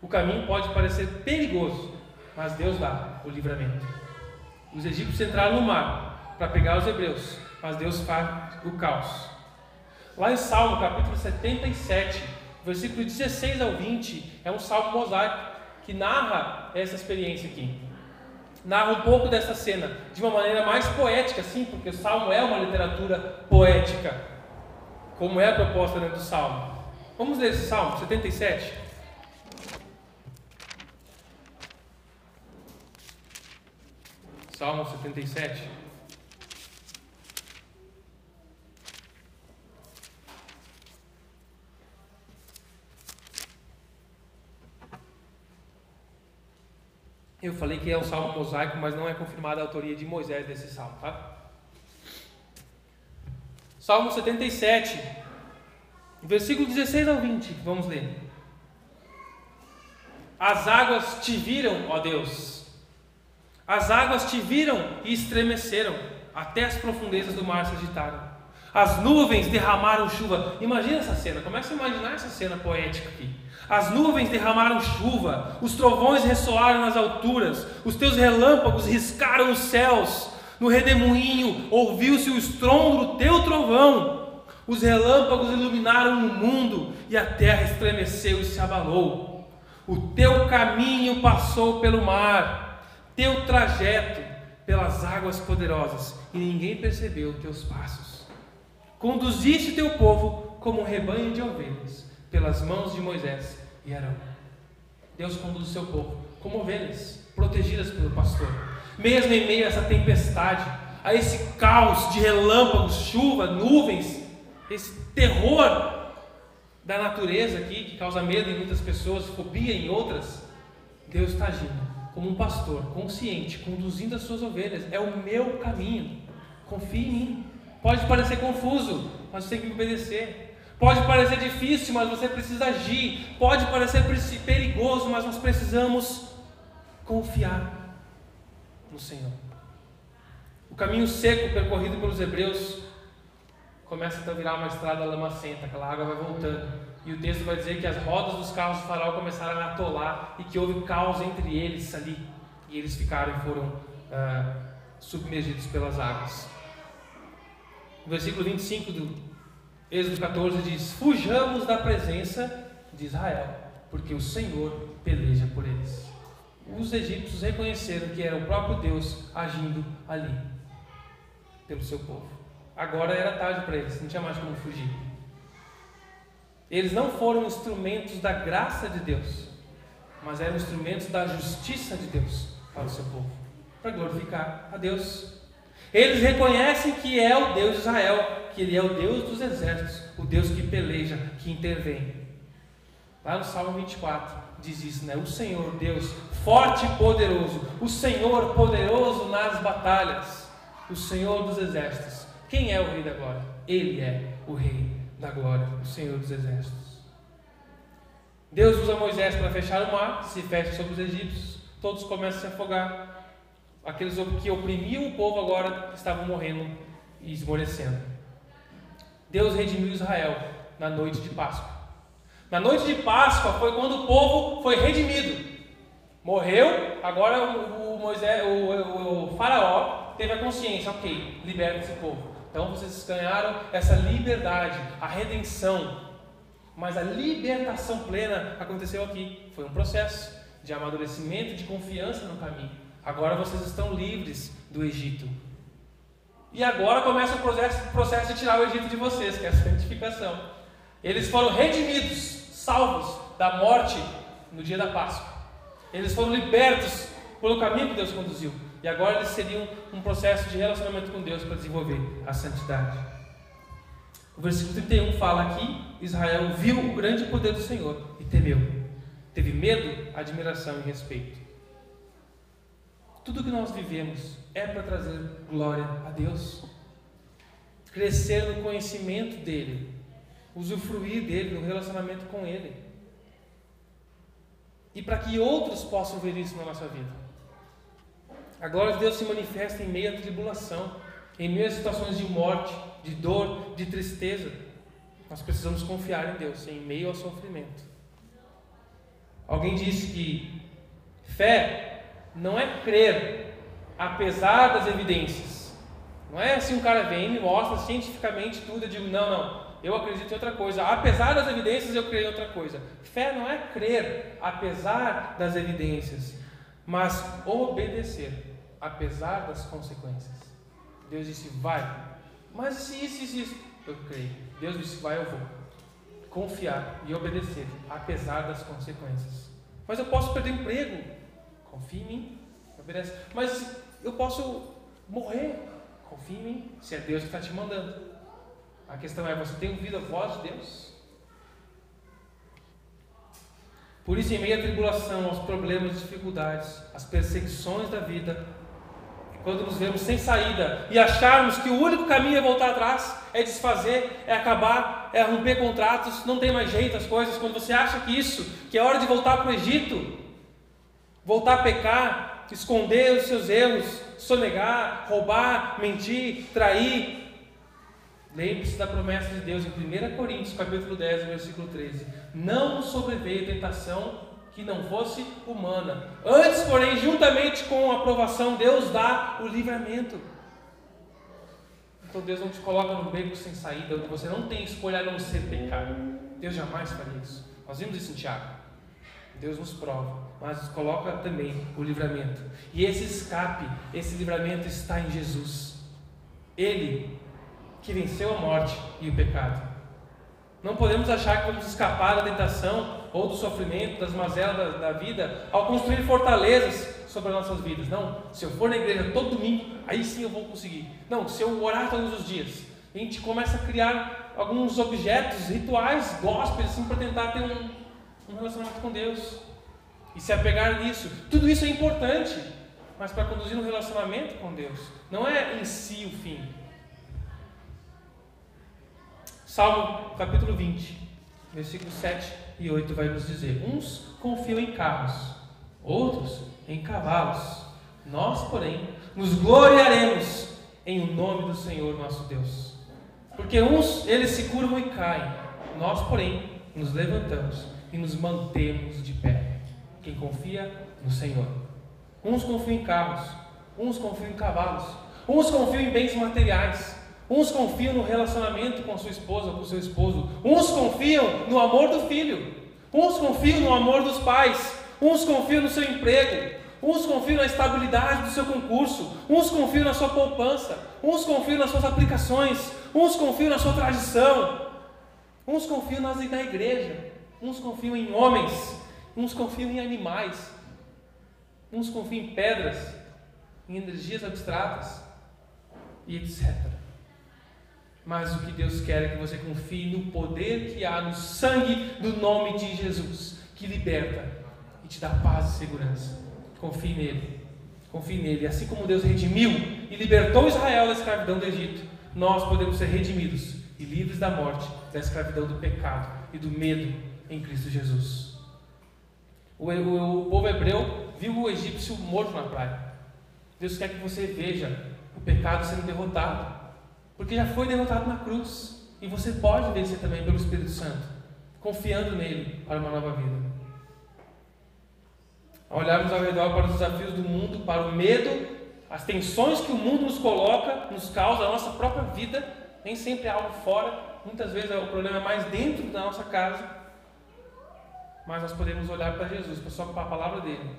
O caminho pode parecer perigoso, mas Deus dá o livramento. Os egípcios entraram no mar para pegar os hebreus, mas Deus faz o caos. Lá em Salmo, capítulo 77, versículo 16 ao 20, é um salmo mosaico que narra essa experiência aqui. Narra um pouco dessa cena de uma maneira mais poética, sim, porque o salmo é uma literatura poética, como é a proposta dentro do salmo. Vamos ler esse salmo 77? Salmo 77. Eu falei que é um salmo mosaico, mas não é confirmada a autoria de Moisés desse salmo, tá? Salmo 77, versículo 16 ao 20, vamos ler. As águas te viram, ó Deus, as águas te viram e estremeceram, até as profundezas do mar se agitaram. As nuvens derramaram chuva. Imagina essa cena, começa a imaginar essa cena poética aqui. As nuvens derramaram chuva, os trovões ressoaram nas alturas, os teus relâmpagos riscaram os céus. No redemoinho ouviu-se o estrondo do teu trovão. Os relâmpagos iluminaram o mundo e a terra estremeceu e se abalou. O teu caminho passou pelo mar teu trajeto pelas águas poderosas, e ninguém percebeu teus passos. Conduziste teu povo como um rebanho de ovelhas, pelas mãos de Moisés e Arão. Deus conduz o seu povo como ovelhas, protegidas pelo pastor. Mesmo em meio a essa tempestade, a esse caos de relâmpagos, chuva, nuvens, esse terror da natureza aqui, que causa medo em muitas pessoas, fobia em outras, Deus está agindo como um pastor consciente, conduzindo as suas ovelhas. É o meu caminho. Confie em mim. Pode parecer confuso, mas você tem que obedecer. Pode parecer difícil, mas você precisa agir. Pode parecer perigoso, mas nós precisamos confiar no Senhor. O caminho seco percorrido pelos hebreus começa a virar uma estrada lamacenta, aquela água vai voltando. E o texto vai dizer que as rodas dos carros do faraó começaram a atolar e que houve caos entre eles ali. E eles ficaram e foram ah, submergidos pelas águas. O versículo 25 do Êxodo 14 diz: Fujamos da presença de Israel, porque o Senhor peleja por eles. Os egípcios reconheceram que era o próprio Deus agindo ali, pelo seu povo. Agora era tarde para eles, não tinha mais como fugir. Eles não foram instrumentos da graça de Deus, mas eram instrumentos da justiça de Deus para o seu povo, para glorificar a Deus. Eles reconhecem que é o Deus de Israel, que Ele é o Deus dos exércitos, o Deus que peleja, que intervém. Lá no Salmo 24 diz isso, né? O Senhor, Deus, forte e poderoso, o Senhor poderoso nas batalhas, o Senhor dos exércitos. Quem é o Rei da Glória? Ele é o Rei da glória, o Senhor dos exércitos. Deus usa Moisés para fechar o mar, se fecha sobre os egípcios, todos começam a se afogar. Aqueles que oprimiam o povo agora estavam morrendo e esmorecendo. Deus redimiu Israel na noite de Páscoa. Na noite de Páscoa foi quando o povo foi redimido. Morreu, agora o, Moisés, o, o, o faraó teve a consciência, ok, liberta esse povo. Então vocês ganharam essa liberdade, a redenção. Mas a libertação plena aconteceu aqui. Foi um processo de amadurecimento, de confiança no caminho. Agora vocês estão livres do Egito. E agora começa o processo, processo de tirar o Egito de vocês, que é a santificação. Eles foram redimidos, salvos da morte no dia da Páscoa. Eles foram libertos pelo caminho que Deus conduziu. E agora eles seriam um processo de relacionamento com Deus para desenvolver a santidade. O versículo 31 fala aqui: Israel viu o grande poder do Senhor e temeu. Teve medo, admiração e respeito. Tudo que nós vivemos é para trazer glória a Deus, crescer no conhecimento dEle, usufruir dEle, no relacionamento com Ele, e para que outros possam ver isso na nossa vida. A glória de Deus se manifesta em meio à tribulação, em meio a situações de morte, de dor, de tristeza. Nós precisamos confiar em Deus em meio ao sofrimento. Alguém disse que fé não é crer apesar das evidências. Não é assim um cara vem e me mostra cientificamente tudo, eu digo, não, não, eu acredito em outra coisa. Apesar das evidências, eu creio em outra coisa. Fé não é crer apesar das evidências, mas obedecer apesar das consequências. Deus disse, vai. Mas se isso, isso, isso, eu creio. Deus disse, vai, eu vou. Confiar e obedecer, apesar das consequências. Mas eu posso perder emprego. Confie em mim. Obedece. Mas eu posso morrer. Confie em mim. Se é Deus que está te mandando. A questão é: você tem ouvido a voz de Deus? Por isso, em meio à tribulação, aos problemas, dificuldades, às perseguições da vida, quando nos vemos sem saída e acharmos que o único caminho é voltar atrás, é desfazer, é acabar, é romper contratos, não tem mais jeito as coisas, quando você acha que isso, que é hora de voltar para o Egito, voltar a pecar, esconder os seus erros, sonegar, roubar, mentir, trair, Lembre-se da promessa de Deus em 1 Coríntios, capítulo 10, versículo 13. Não sobreveio tentação que não fosse humana. Antes, porém, juntamente com a aprovação, Deus dá o livramento. Então Deus não te coloca num beco sem saída, onde você não tem escolha a não ser pecado. Deus jamais faria isso. Nós vimos isso em Tiago. Deus nos prova, mas nos coloca também o livramento. E esse escape, esse livramento está em Jesus. Ele que venceu a morte e o pecado. Não podemos achar que vamos escapar da tentação ou do sofrimento, das mazelas da, da, vida, ao construir fortalezas sobre as nossas vidas. Não, se eu for na igreja todo domingo, aí sim eu vou conseguir. Não, se eu orar todos os dias, a gente começa a criar alguns objetos, rituais, gospels, assim, para tentar ter um, um relacionamento com Deus. e se apegar nisso. Tudo isso é importante, mas para conduzir um relacionamento com Deus, não é em si o fim. Salmo capítulo 20, versículos 7 e 8 vai nos dizer: Uns confiam em carros, outros em cavalos. Nós, porém, nos gloriaremos em o nome do Senhor nosso Deus. Porque uns eles se curvam e caem, nós, porém, nos levantamos e nos mantemos de pé. Quem confia no Senhor. Uns confiam em carros, uns confiam em cavalos, uns confiam em bens materiais, uns confiam no relacionamento com sua esposa, com seu esposo, uns confiam no amor do filho, uns confiam no amor dos pais, uns confiam no seu emprego, uns confiam na estabilidade do seu concurso, uns confiam na sua poupança, uns confiam nas suas aplicações, uns confiam na sua tradição, uns confiam na igreja, uns confiam em homens, uns confiam em animais, uns confiam em pedras, em energias abstratas e etc. Mas o que Deus quer é que você confie no poder que há no sangue do nome de Jesus, que liberta e te dá paz e segurança. Confie nele. Confie nele. Assim como Deus redimiu e libertou Israel da escravidão do Egito, nós podemos ser redimidos e livres da morte, da escravidão do pecado e do medo em Cristo Jesus. O, o, o povo hebreu viu o egípcio morto na praia. Deus quer que você veja o pecado sendo derrotado, porque já foi derrotado na cruz e você pode vencer também pelo Espírito Santo, confiando nele para uma nova vida a olharmos ao redor para os desafios do mundo, para o medo, as tensões que o mundo nos coloca, nos causa, a nossa própria vida, nem sempre é algo fora, muitas vezes o problema é mais dentro da nossa casa, mas nós podemos olhar para Jesus, para a palavra dele,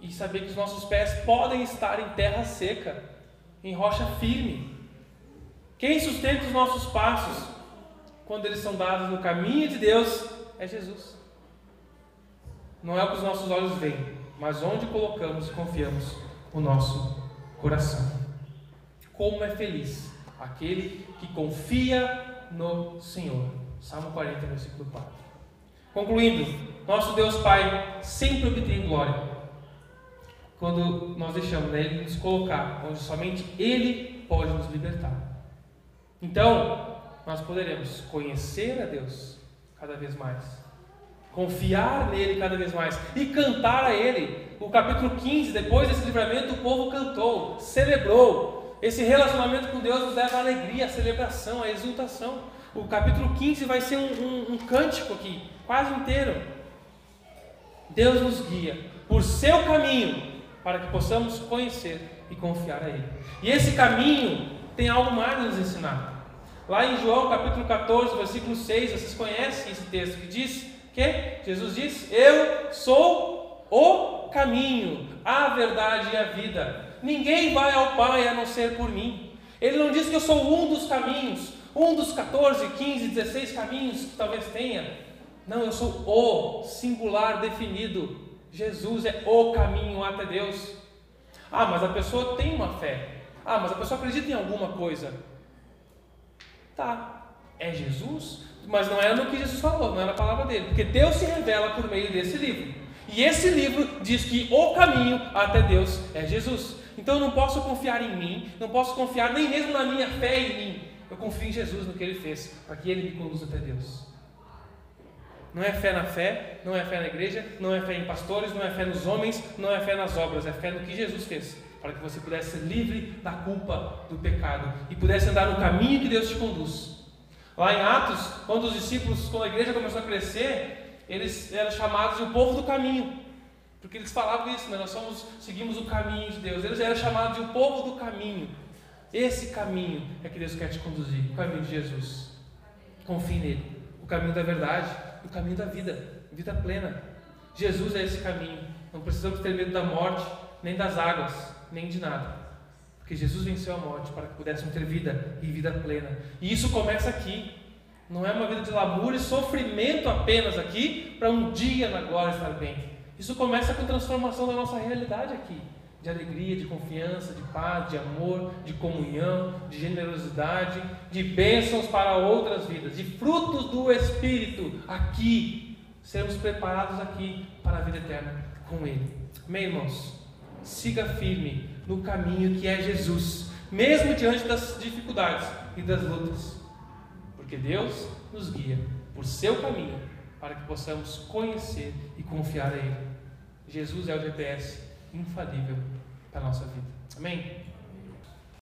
e saber que os nossos pés podem estar em terra seca, em rocha firme. Quem sustenta os nossos passos quando eles são dados no caminho de Deus é Jesus. Não é o que os nossos olhos veem, mas onde colocamos e confiamos o nosso coração. Como é feliz aquele que confia no Senhor. Salmo 40, versículo 4. Concluindo, nosso Deus Pai sempre obtém glória quando nós deixamos nele nos colocar onde somente Ele pode nos libertar. Então, nós poderemos conhecer a Deus cada vez mais confiar nele cada vez mais e cantar a ele. O capítulo 15, depois desse livramento, o povo cantou, celebrou. Esse relacionamento com Deus nos leva à alegria, à celebração, à exultação. O capítulo 15 vai ser um, um, um cântico aqui, quase inteiro. Deus nos guia por seu caminho para que possamos conhecer e confiar a Ele. E esse caminho tem algo mais a nos ensinar. Lá em João capítulo 14, versículo 6, vocês conhecem esse texto que diz que Jesus diz: Eu sou o caminho, a verdade e a vida. Ninguém vai ao Pai a não ser por mim. Ele não diz que eu sou um dos caminhos, um dos 14, 15, 16 caminhos que talvez tenha. Não, eu sou o singular definido. Jesus é o caminho até Deus. Ah, mas a pessoa tem uma fé. Ah, mas a pessoa acredita em alguma coisa. Tá. É Jesus? Mas não era no que Jesus falou, não era na palavra dele. Porque Deus se revela por meio desse livro. E esse livro diz que o caminho até Deus é Jesus. Então eu não posso confiar em mim, não posso confiar nem mesmo na minha fé em mim. Eu confio em Jesus no que ele fez, para que ele me conduza até Deus. Não é fé na fé, não é fé na igreja, não é fé em pastores, não é fé nos homens, não é fé nas obras, é fé no que Jesus fez, para que você pudesse ser livre da culpa do pecado e pudesse andar no caminho que Deus te conduz. Lá em Atos, quando os discípulos, quando a igreja começou a crescer, eles eram chamados de o povo do caminho. Porque eles falavam isso, né? nós somos, seguimos o caminho de Deus. Eles eram chamados de o povo do caminho. Esse caminho é que Deus quer te conduzir, o caminho de Jesus. Confie nele. O caminho da verdade, o caminho da vida, vida plena. Jesus é esse caminho. Não precisamos ter medo da morte, nem das águas, nem de nada. Porque Jesus venceu a morte para que pudéssemos ter vida e vida plena. E isso começa aqui. Não é uma vida de lamúria e sofrimento apenas aqui, para um dia na glória estar bem. Isso começa com a transformação da nossa realidade aqui. De alegria, de confiança, de paz, de amor, de comunhão, de generosidade, de bênçãos para outras vidas, de frutos do Espírito aqui. Sermos preparados aqui para a vida eterna com Ele. Amém, irmãos? Siga firme no caminho que é Jesus, mesmo diante das dificuldades e das lutas, porque Deus nos guia por seu caminho para que possamos conhecer e confiar a Ele. Jesus é o GPS infalível para a nossa vida. Amém?